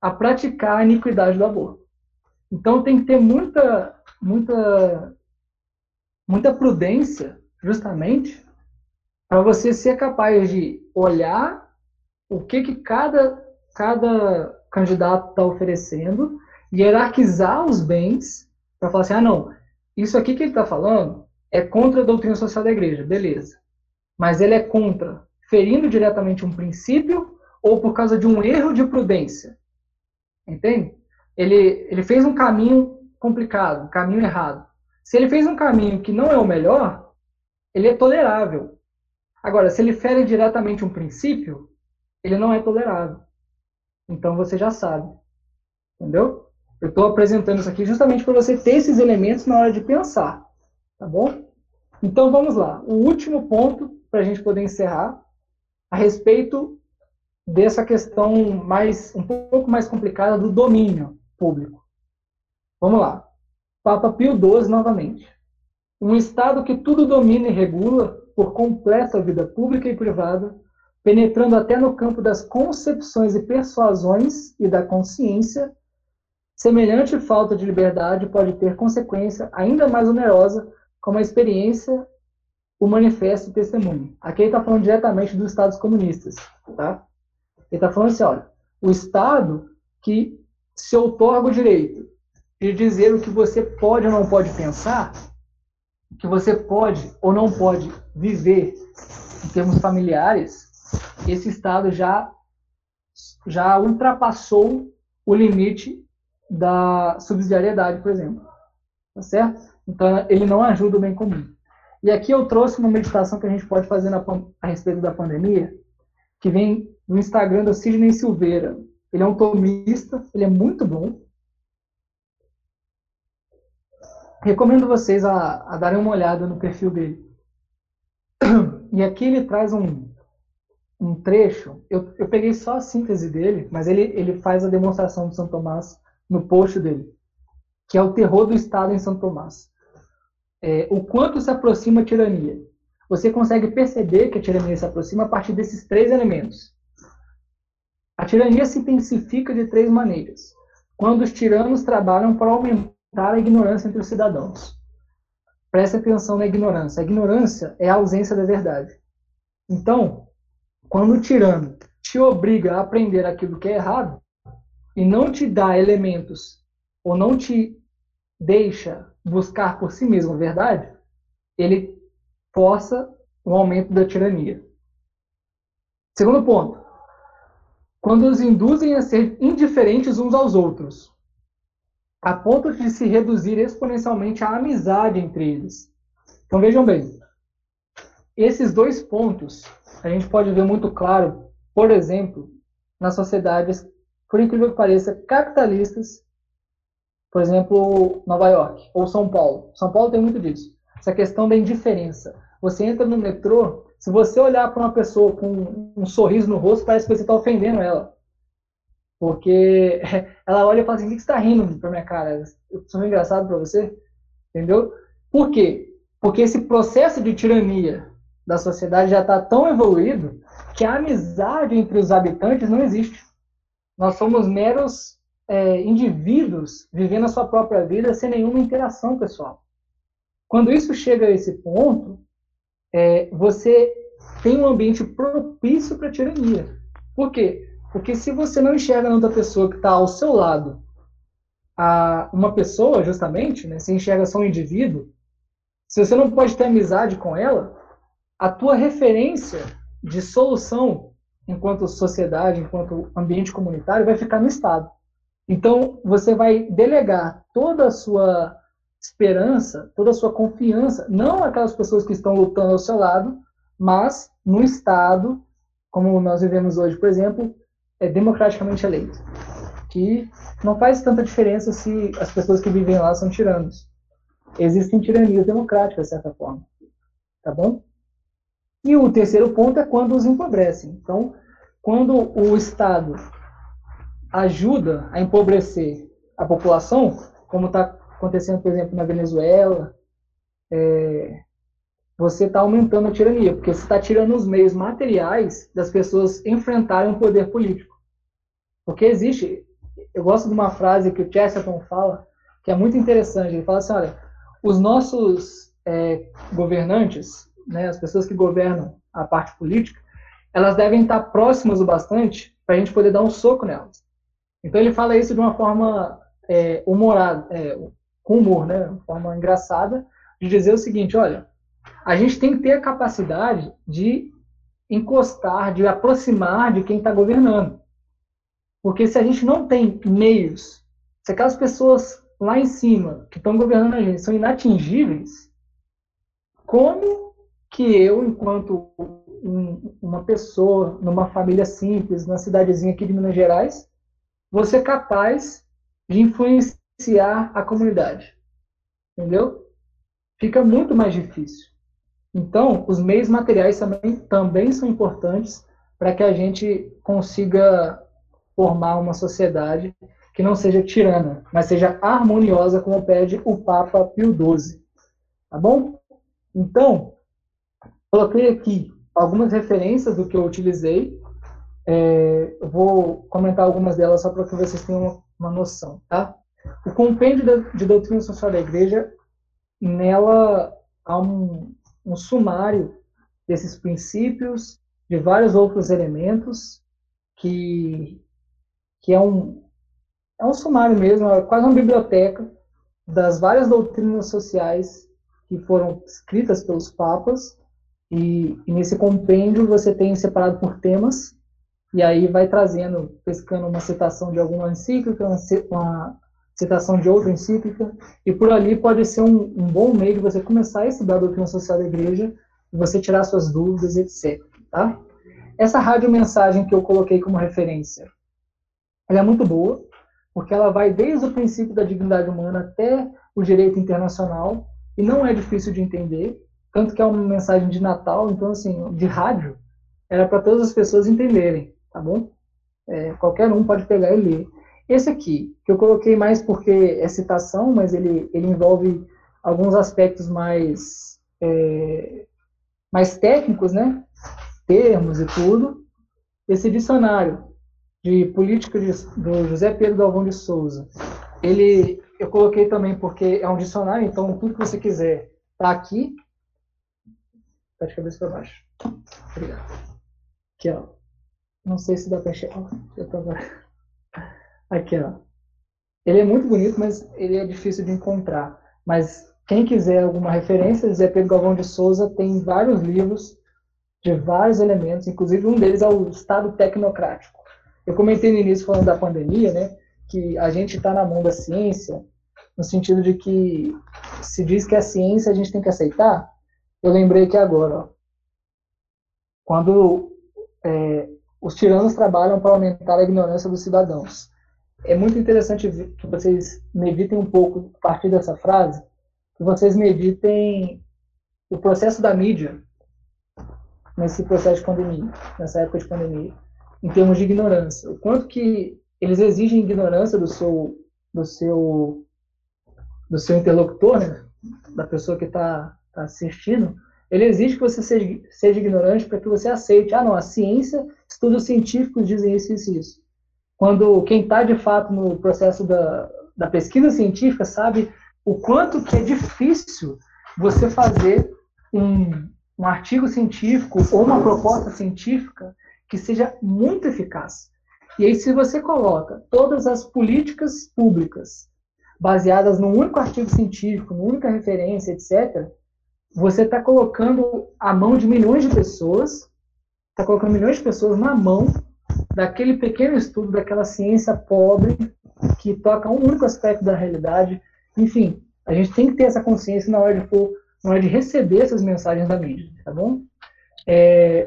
Speaker 1: a praticar a iniquidade do aborto. Então tem que ter muita, muita, muita prudência, justamente, para você ser capaz de olhar o que, que cada, cada candidato está oferecendo, hierarquizar os bens, para falar assim, ah, não, isso aqui que ele está falando é contra a doutrina social da igreja, beleza. Mas ele é contra, ferindo diretamente um princípio ou por causa de um erro de prudência. Entende? Ele, ele fez um caminho complicado, um caminho errado. Se ele fez um caminho que não é o melhor, ele é tolerável. Agora, se ele fere diretamente um princípio, ele não é tolerável. Então você já sabe. Entendeu? Eu estou apresentando isso aqui justamente para você ter esses elementos na hora de pensar. Tá bom? Então vamos lá. O último ponto para a gente poder encerrar a respeito dessa questão mais um pouco mais complicada do domínio público. Vamos lá. Papa Pio XII novamente. Um Estado que tudo domina e regula por completo a vida pública e privada, penetrando até no campo das concepções e persuasões e da consciência, semelhante falta de liberdade pode ter consequência ainda mais onerosa, como a experiência, o manifesto e o testemunho. Aqui ele está falando diretamente dos Estados comunistas, tá? Ele está falando assim, olha, o Estado que se outorga o direito de dizer o que você pode ou não pode pensar, o que você pode ou não pode viver em termos familiares, esse Estado já, já ultrapassou o limite da subsidiariedade, por exemplo. Tá certo? Então, ele não ajuda o bem comum. E aqui eu trouxe uma meditação que a gente pode fazer na, a respeito da pandemia, que vem no Instagram do Sidney Silveira. Ele é um tomista, ele é muito bom. Recomendo vocês a, a darem uma olhada no perfil dele. E aqui ele traz um, um trecho. Eu, eu peguei só a síntese dele, mas ele, ele faz a demonstração de São Tomás no post dele, que é o terror do Estado em São Tomás. É, o quanto se aproxima a tirania. Você consegue perceber que a tirania se aproxima a partir desses três elementos. A tirania se intensifica de três maneiras. Quando os tiranos trabalham para aumentar a ignorância entre os cidadãos. Preste atenção na ignorância. A ignorância é a ausência da verdade. Então, quando o tirano te obriga a aprender aquilo que é errado e não te dá elementos ou não te deixa buscar por si mesmo a verdade, ele força o aumento da tirania. Segundo ponto, quando os induzem a ser indiferentes uns aos outros, a ponto de se reduzir exponencialmente a amizade entre eles. Então vejam bem, esses dois pontos a gente pode ver muito claro, por exemplo, nas sociedades, por incrível que pareça, capitalistas, por exemplo, Nova York ou São Paulo. São Paulo tem muito disso. Essa questão da indiferença. Você entra no metrô, se você olhar para uma pessoa com um sorriso no rosto, parece que você está ofendendo ela. Porque ela olha e fala assim: o que você está rindo para minha cara? Eu sou engraçado para você? Entendeu? Por quê? Porque esse processo de tirania da sociedade já está tão evoluído que a amizade entre os habitantes não existe. Nós somos meros é, indivíduos vivendo a sua própria vida sem nenhuma interação pessoal. Quando isso chega a esse ponto, é, você tem um ambiente propício para tirania. Por quê? Porque se você não enxerga na outra pessoa que está ao seu lado a uma pessoa, justamente, né, você enxerga só um indivíduo, se você não pode ter amizade com ela, a tua referência de solução enquanto sociedade, enquanto ambiente comunitário, vai ficar no Estado. Então, você vai delegar toda a sua esperança, toda a sua confiança, não aquelas pessoas que estão lutando ao seu lado, mas no Estado, como nós vivemos hoje, por exemplo, é democraticamente eleito. Que não faz tanta diferença se as pessoas que vivem lá são tiranos. Existem tiranias democráticas, de certa forma. Tá bom? E o terceiro ponto é quando os empobrecem. Então, quando o Estado ajuda a empobrecer a população, como está acontecendo, por exemplo, na Venezuela, é, você está aumentando a tirania, porque você está tirando os meios materiais das pessoas enfrentarem o poder político. Porque existe, eu gosto de uma frase que o Chesterton fala, que é muito interessante. Ele fala assim: olha, os nossos é, governantes, né, as pessoas que governam a parte política, elas devem estar próximas o bastante para a gente poder dar um soco nelas. Então ele fala isso de uma forma é, humorada, é, com humor, né, uma forma engraçada, de dizer o seguinte: olha, a gente tem que ter a capacidade de encostar, de aproximar de quem está governando. Porque se a gente não tem meios, se aquelas pessoas lá em cima que estão governando a gente são inatingíveis, como que eu, enquanto um, uma pessoa numa família simples, numa cidadezinha aqui de Minas Gerais, você capaz de influenciar a comunidade. Entendeu? Fica muito mais difícil. Então, os meios materiais também, também são importantes para que a gente consiga formar uma sociedade que não seja tirana, mas seja harmoniosa, como pede o Papa Pio XII. Tá bom? Então, coloquei aqui algumas referências do que eu utilizei. É, eu vou comentar algumas delas só para que vocês tenham uma, uma noção, tá? O compêndio de doutrina social da igreja, nela há um, um sumário desses princípios, de vários outros elementos, que, que é, um, é um sumário mesmo, é quase uma biblioteca das várias doutrinas sociais que foram escritas pelos papas e, e, nesse compêndio você tem separado por temas, e aí vai trazendo, pescando uma citação de alguma encíclica, uma citação de outra encíclica, e por ali pode ser um, um bom meio de você começar a estudar a doutrina social da igreja, e você tirar suas dúvidas, etc. Tá? Essa rádio-mensagem que eu coloquei como referência, ela é muito boa, porque ela vai desde o princípio da dignidade humana até o direito internacional, e não é difícil de entender, tanto que é uma mensagem de Natal, então, assim, de rádio, era para todas as pessoas entenderem, tá bom? É, qualquer um pode pegar e ler. Esse aqui, que eu coloquei mais porque é citação, mas ele, ele envolve alguns aspectos mais, é, mais técnicos, né? Termos e tudo. Esse dicionário de política de, do José Pedro Galvão de Souza, ele eu coloquei também porque é um dicionário, então tudo que você quiser tá aqui, Tá de cabeça para baixo. Obrigado. Aqui, ó. Não sei se dá para enxergar. Aqui, ó. Ele é muito bonito, mas ele é difícil de encontrar. Mas quem quiser alguma referência, Zé Pedro Galvão de Souza tem vários livros de vários elementos, inclusive um deles é o Estado Tecnocrático. Eu comentei no início falando da pandemia, né, que a gente está na mão da ciência, no sentido de que se diz que a ciência a gente tem que aceitar, eu lembrei que agora, ó, quando é, os tiranos trabalham para aumentar a ignorância dos cidadãos. É muito interessante que vocês meditem um pouco a partir dessa frase, que vocês meditem o processo da mídia nesse processo de pandemia, nessa época de pandemia, em termos de ignorância. O quanto que eles exigem ignorância do seu, do seu, do seu interlocutor, né? da pessoa que está está assistindo, ele exige que você seja, seja ignorante para que você aceite. Ah, não, a ciência, estudos científicos dizem isso, isso isso. Quando quem está de fato no processo da, da pesquisa científica sabe o quanto que é difícil você fazer um, um artigo científico ou uma proposta científica que seja muito eficaz. E aí, se você coloca todas as políticas públicas baseadas num único artigo científico, numa única referência, etc., você está colocando a mão de milhões de pessoas, está colocando milhões de pessoas na mão daquele pequeno estudo, daquela ciência pobre que toca um único aspecto da realidade. Enfim, A gente tem que ter essa consciência na hora de, for, na hora de receber essas mensagens da mídia, tá bom? É...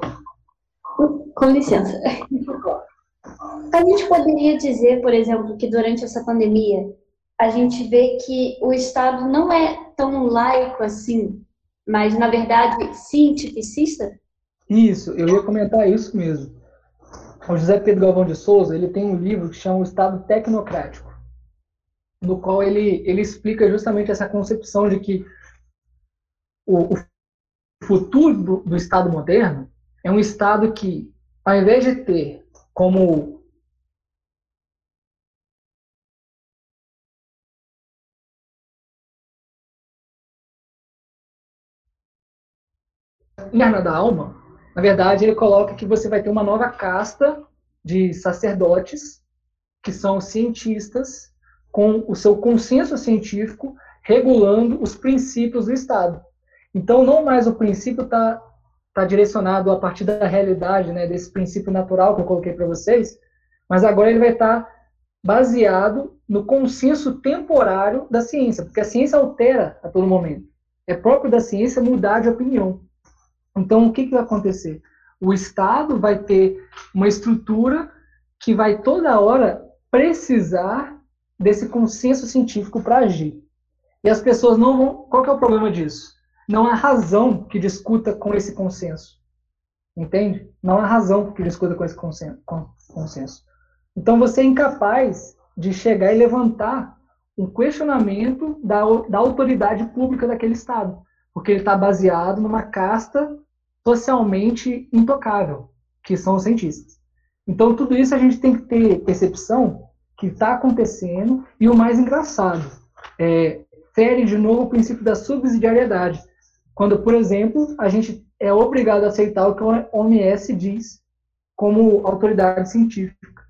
Speaker 3: Com licença. A gente poderia dizer, por exemplo, que durante essa pandemia a gente vê que o Estado não é tão laico assim, mas na verdade cientificista?
Speaker 1: Isso, eu ia comentar isso mesmo. O José Pedro Galvão de Souza ele tem um livro que chama O Estado Tecnocrático, no qual ele, ele explica justamente essa concepção de que o, o futuro do, do Estado moderno é um Estado que, ao invés de ter como interna da alma, na verdade, ele coloca que você vai ter uma nova casta de sacerdotes, que são cientistas, com o seu consenso científico regulando os princípios do Estado. Então, não mais o princípio está tá direcionado a partir da realidade, né, desse princípio natural que eu coloquei para vocês, mas agora ele vai estar tá baseado no consenso temporário da ciência, porque a ciência altera a todo momento. É próprio da ciência mudar de opinião. Então, o que, que vai acontecer? O Estado vai ter uma estrutura que vai toda hora precisar desse consenso científico para agir. E as pessoas não vão. Qual é o problema disso? Não há razão que discuta com esse consenso. Entende? Não há razão que discuta com esse consenso. Então você é incapaz de chegar e levantar um questionamento da, da autoridade pública daquele Estado porque ele está baseado numa casta socialmente intocável, que são os cientistas. Então, tudo isso a gente tem que ter percepção que está acontecendo, e o mais engraçado, é, fere de novo o princípio da subsidiariedade. Quando, por exemplo, a gente é obrigado a aceitar o que a OMS diz como autoridade científica.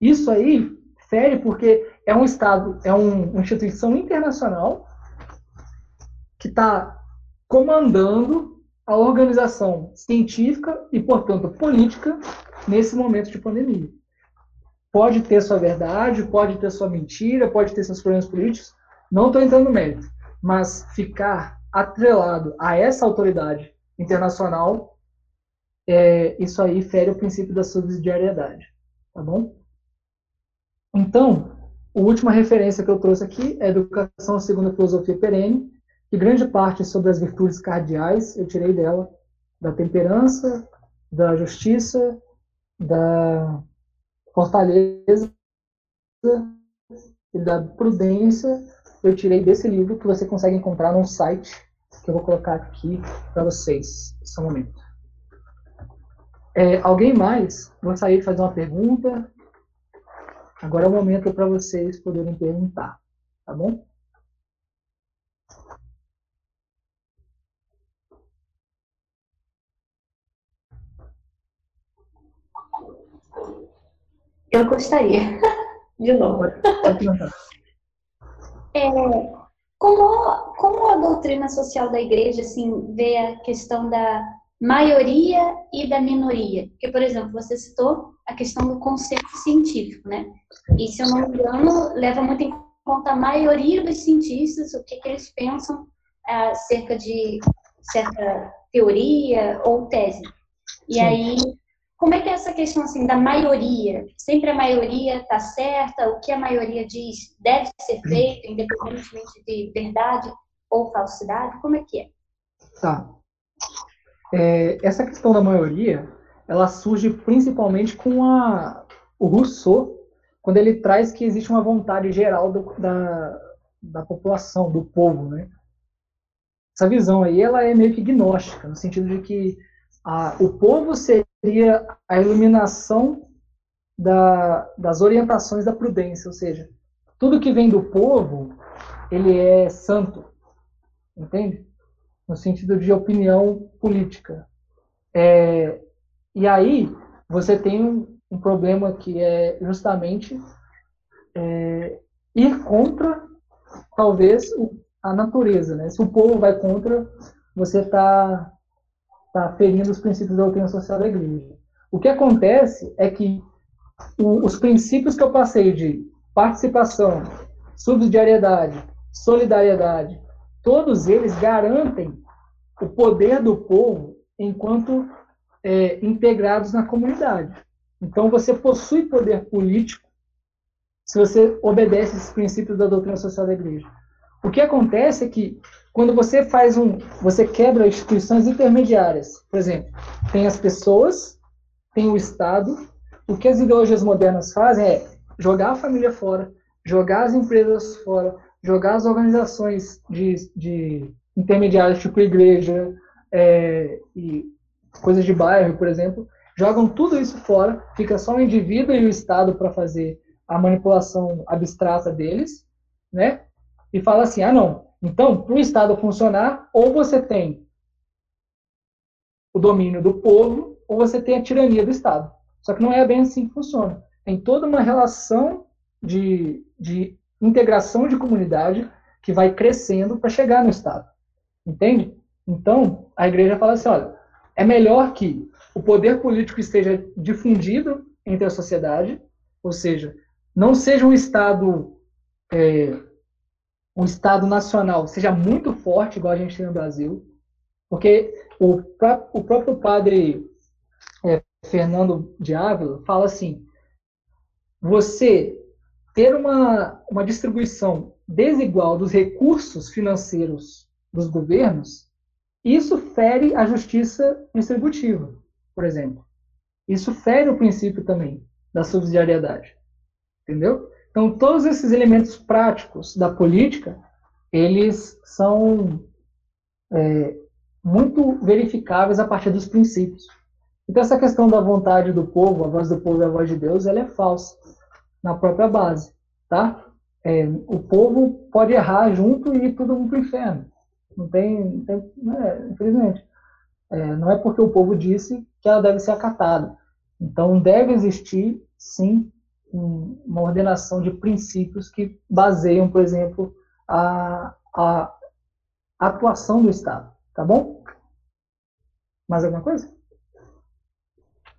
Speaker 1: Isso aí fere porque é um Estado, é um, uma instituição internacional que está comandando a organização científica e, portanto, política nesse momento de pandemia. Pode ter sua verdade, pode ter sua mentira, pode ter seus problemas políticos, não estou entrando no mérito, mas ficar atrelado a essa autoridade internacional, é, isso aí fere o princípio da subsidiariedade, tá bom? Então, a última referência que eu trouxe aqui é Educação segundo a Filosofia Perene, que grande parte sobre as virtudes cardeais eu tirei dela, da temperança, da justiça, da fortaleza e da prudência, eu tirei desse livro que você consegue encontrar no site que eu vou colocar aqui para vocês, um momento. É, alguém mais gostaria de fazer uma pergunta? Agora é o momento para vocês poderem perguntar, tá bom?
Speaker 3: Eu gostaria. De novo. É, como, como a doutrina social da igreja assim, vê a questão da maioria e da minoria? Porque, por exemplo, você citou a questão do conceito científico, né? E, se eu não me engano, leva muito em conta a maioria dos cientistas, o que, que eles pensam acerca de certa teoria ou tese. E Sim. aí, como é que é essa questão assim da maioria? Sempre a maioria está certa? O que a maioria diz deve ser feito, independentemente de verdade ou falsidade? Como é que é?
Speaker 1: Tá. É, essa questão da maioria, ela surge principalmente com a, o Rousseau, quando ele traz que existe uma vontade geral do, da, da população, do povo, né? Essa visão aí, ela é meio que gnóstica, no sentido de que a, o povo seria a iluminação da, das orientações da prudência, ou seja, tudo que vem do povo, ele é santo, entende? No sentido de opinião política. É, e aí você tem um, um, problema que é justamente é, ir contra, talvez, a natureza. Né? Se o povo vai contra, você está está ferindo os princípios da doutrina social da igreja. O que acontece é que o, os princípios que eu passei de participação, subsidiariedade solidariedade, todos eles garantem o poder do povo enquanto é, integrados na comunidade. Então, você possui poder político se você obedece esses princípios da doutrina social da igreja. O que acontece é que quando você faz um, você quebra instituições intermediárias. Por exemplo, tem as pessoas, tem o Estado. O que as ideologias modernas fazem é jogar a família fora, jogar as empresas fora, jogar as organizações de, de intermediárias, tipo igreja é, e coisas de bairro, por exemplo, jogam tudo isso fora, fica só o indivíduo e o Estado para fazer a manipulação abstrata deles, né? E fala assim, ah não, então para o Estado funcionar, ou você tem o domínio do povo, ou você tem a tirania do Estado. Só que não é bem assim que funciona. Tem toda uma relação de, de integração de comunidade que vai crescendo para chegar no Estado. Entende? Então, a igreja fala assim: olha, é melhor que o poder político esteja difundido entre a sociedade, ou seja, não seja um Estado, é, um Estado nacional, seja muito forte, igual a gente tem no Brasil, porque o, o próprio padre é, Fernando de Ávila fala assim: você ter uma, uma distribuição desigual dos recursos financeiros dos governos, isso fere a justiça distributiva, por exemplo. Isso fere o princípio também da subsidiariedade. Entendeu? Então, todos esses elementos práticos da política, eles são é, muito verificáveis a partir dos princípios. Então, essa questão da vontade do povo, a voz do povo e a voz de Deus, ela é falsa na própria base, tá? É, o povo pode errar junto e ir todo mundo para o inferno. Não tem, não tem é, infelizmente. É, não é porque o povo disse que ela deve ser acatada. Então, deve existir, sim, um, uma ordenação de princípios que baseiam, por exemplo, a, a atuação do Estado. Tá bom? Mais alguma coisa?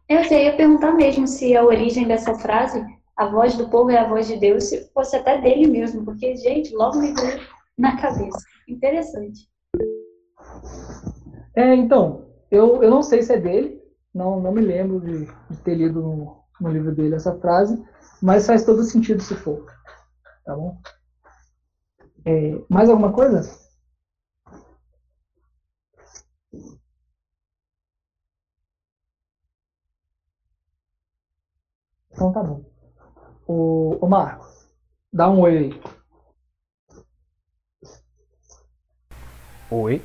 Speaker 3: Eu ia perguntar mesmo se a origem dessa frase a voz do povo é a voz de Deus, se fosse até dele mesmo, porque, gente, logo me veio na cabeça. Interessante.
Speaker 1: É, então, eu, eu não sei se é dele, não, não me lembro de, de ter lido no, no livro dele essa frase, mas faz todo sentido se for. Tá bom? É, mais alguma coisa? Então tá bom. O, o Marco, dá um oi aí.
Speaker 2: Oi.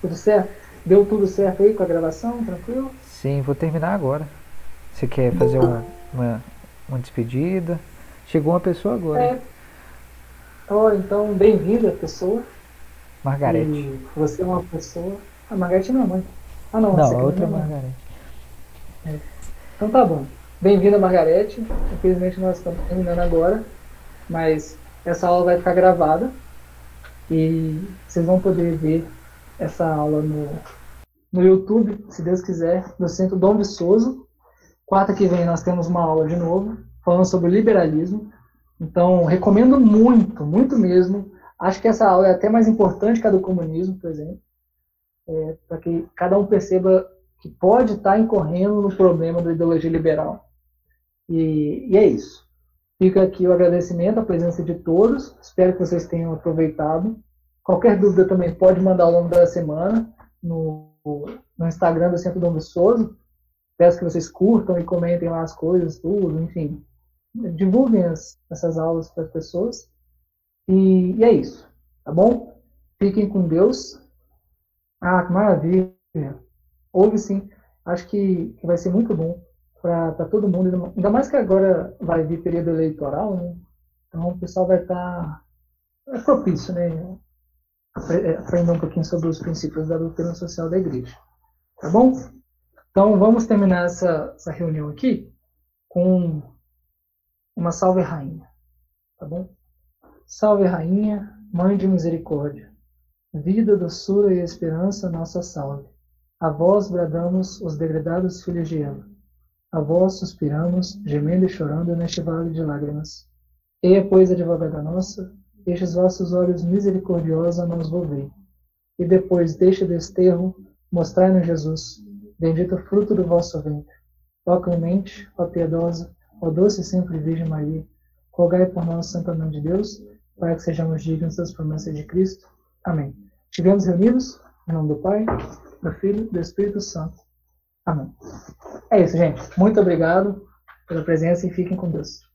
Speaker 1: Tudo certo? Deu tudo certo aí com a gravação? Tranquilo?
Speaker 2: Sim, vou terminar agora. Você quer fazer uma, uma, uma despedida? Chegou uma pessoa agora.
Speaker 1: É. Oh, então, bem-vinda, pessoa.
Speaker 2: Margarete.
Speaker 1: E você é uma pessoa. A Margarete não é mãe. Ah, não.
Speaker 2: Não, a outra é Margarete.
Speaker 1: É. Então tá bom. Bem-vinda, Margarete. Infelizmente nós estamos terminando agora, mas essa aula vai ficar gravada e vocês vão poder ver essa aula no, no YouTube, se Deus quiser, do Centro Dom Viçoso. Quarta que vem nós temos uma aula de novo, falando sobre liberalismo. Então, recomendo muito, muito mesmo. Acho que essa aula é até mais importante que a do comunismo, por exemplo, é, para que cada um perceba que pode estar incorrendo no problema da ideologia liberal. E, e é isso. Fica aqui o agradecimento à presença de todos. Espero que vocês tenham aproveitado. Qualquer dúvida também pode mandar ao longo da semana no, no Instagram do Centro Dom Viçoso. Peço que vocês curtam e comentem lá as coisas, tudo, enfim. Divulguem as, essas aulas para as pessoas. E, e, é isso, tá bom? Fiquem com Deus. Ah, que maravilha. Ouve sim. Acho que, que vai ser muito bom para todo mundo, ainda mais que agora vai vir período eleitoral, né? Então o pessoal vai estar tá, é propício, né? É, aprender um pouquinho sobre os princípios da doutrina social da igreja. Tá bom? Então vamos terminar essa, essa reunião aqui com uma salve rainha. Tá bom? Salve rainha, mãe de misericórdia, vida, doçura e esperança, nossa salve. A vós bradamos os degredados filhos de Eva a vós suspiramos, gemendo e chorando neste vale de lágrimas. Eia, pois, advogada nossa, estes vossos olhos misericordiosos a nos volver. E depois deste desterro, mostrai-nos Jesus, bendito fruto do vosso ventre. Ó clemente, ó piedosa, ó doce e sempre Virgem Maria, rogai por nós, Santa Mãe de Deus, para que sejamos dignos das promessas de Cristo. Amém. Estivemos reunidos em nome do Pai, do Filho e do Espírito Santo. Amém. É isso, gente. Muito obrigado pela presença e fiquem com Deus.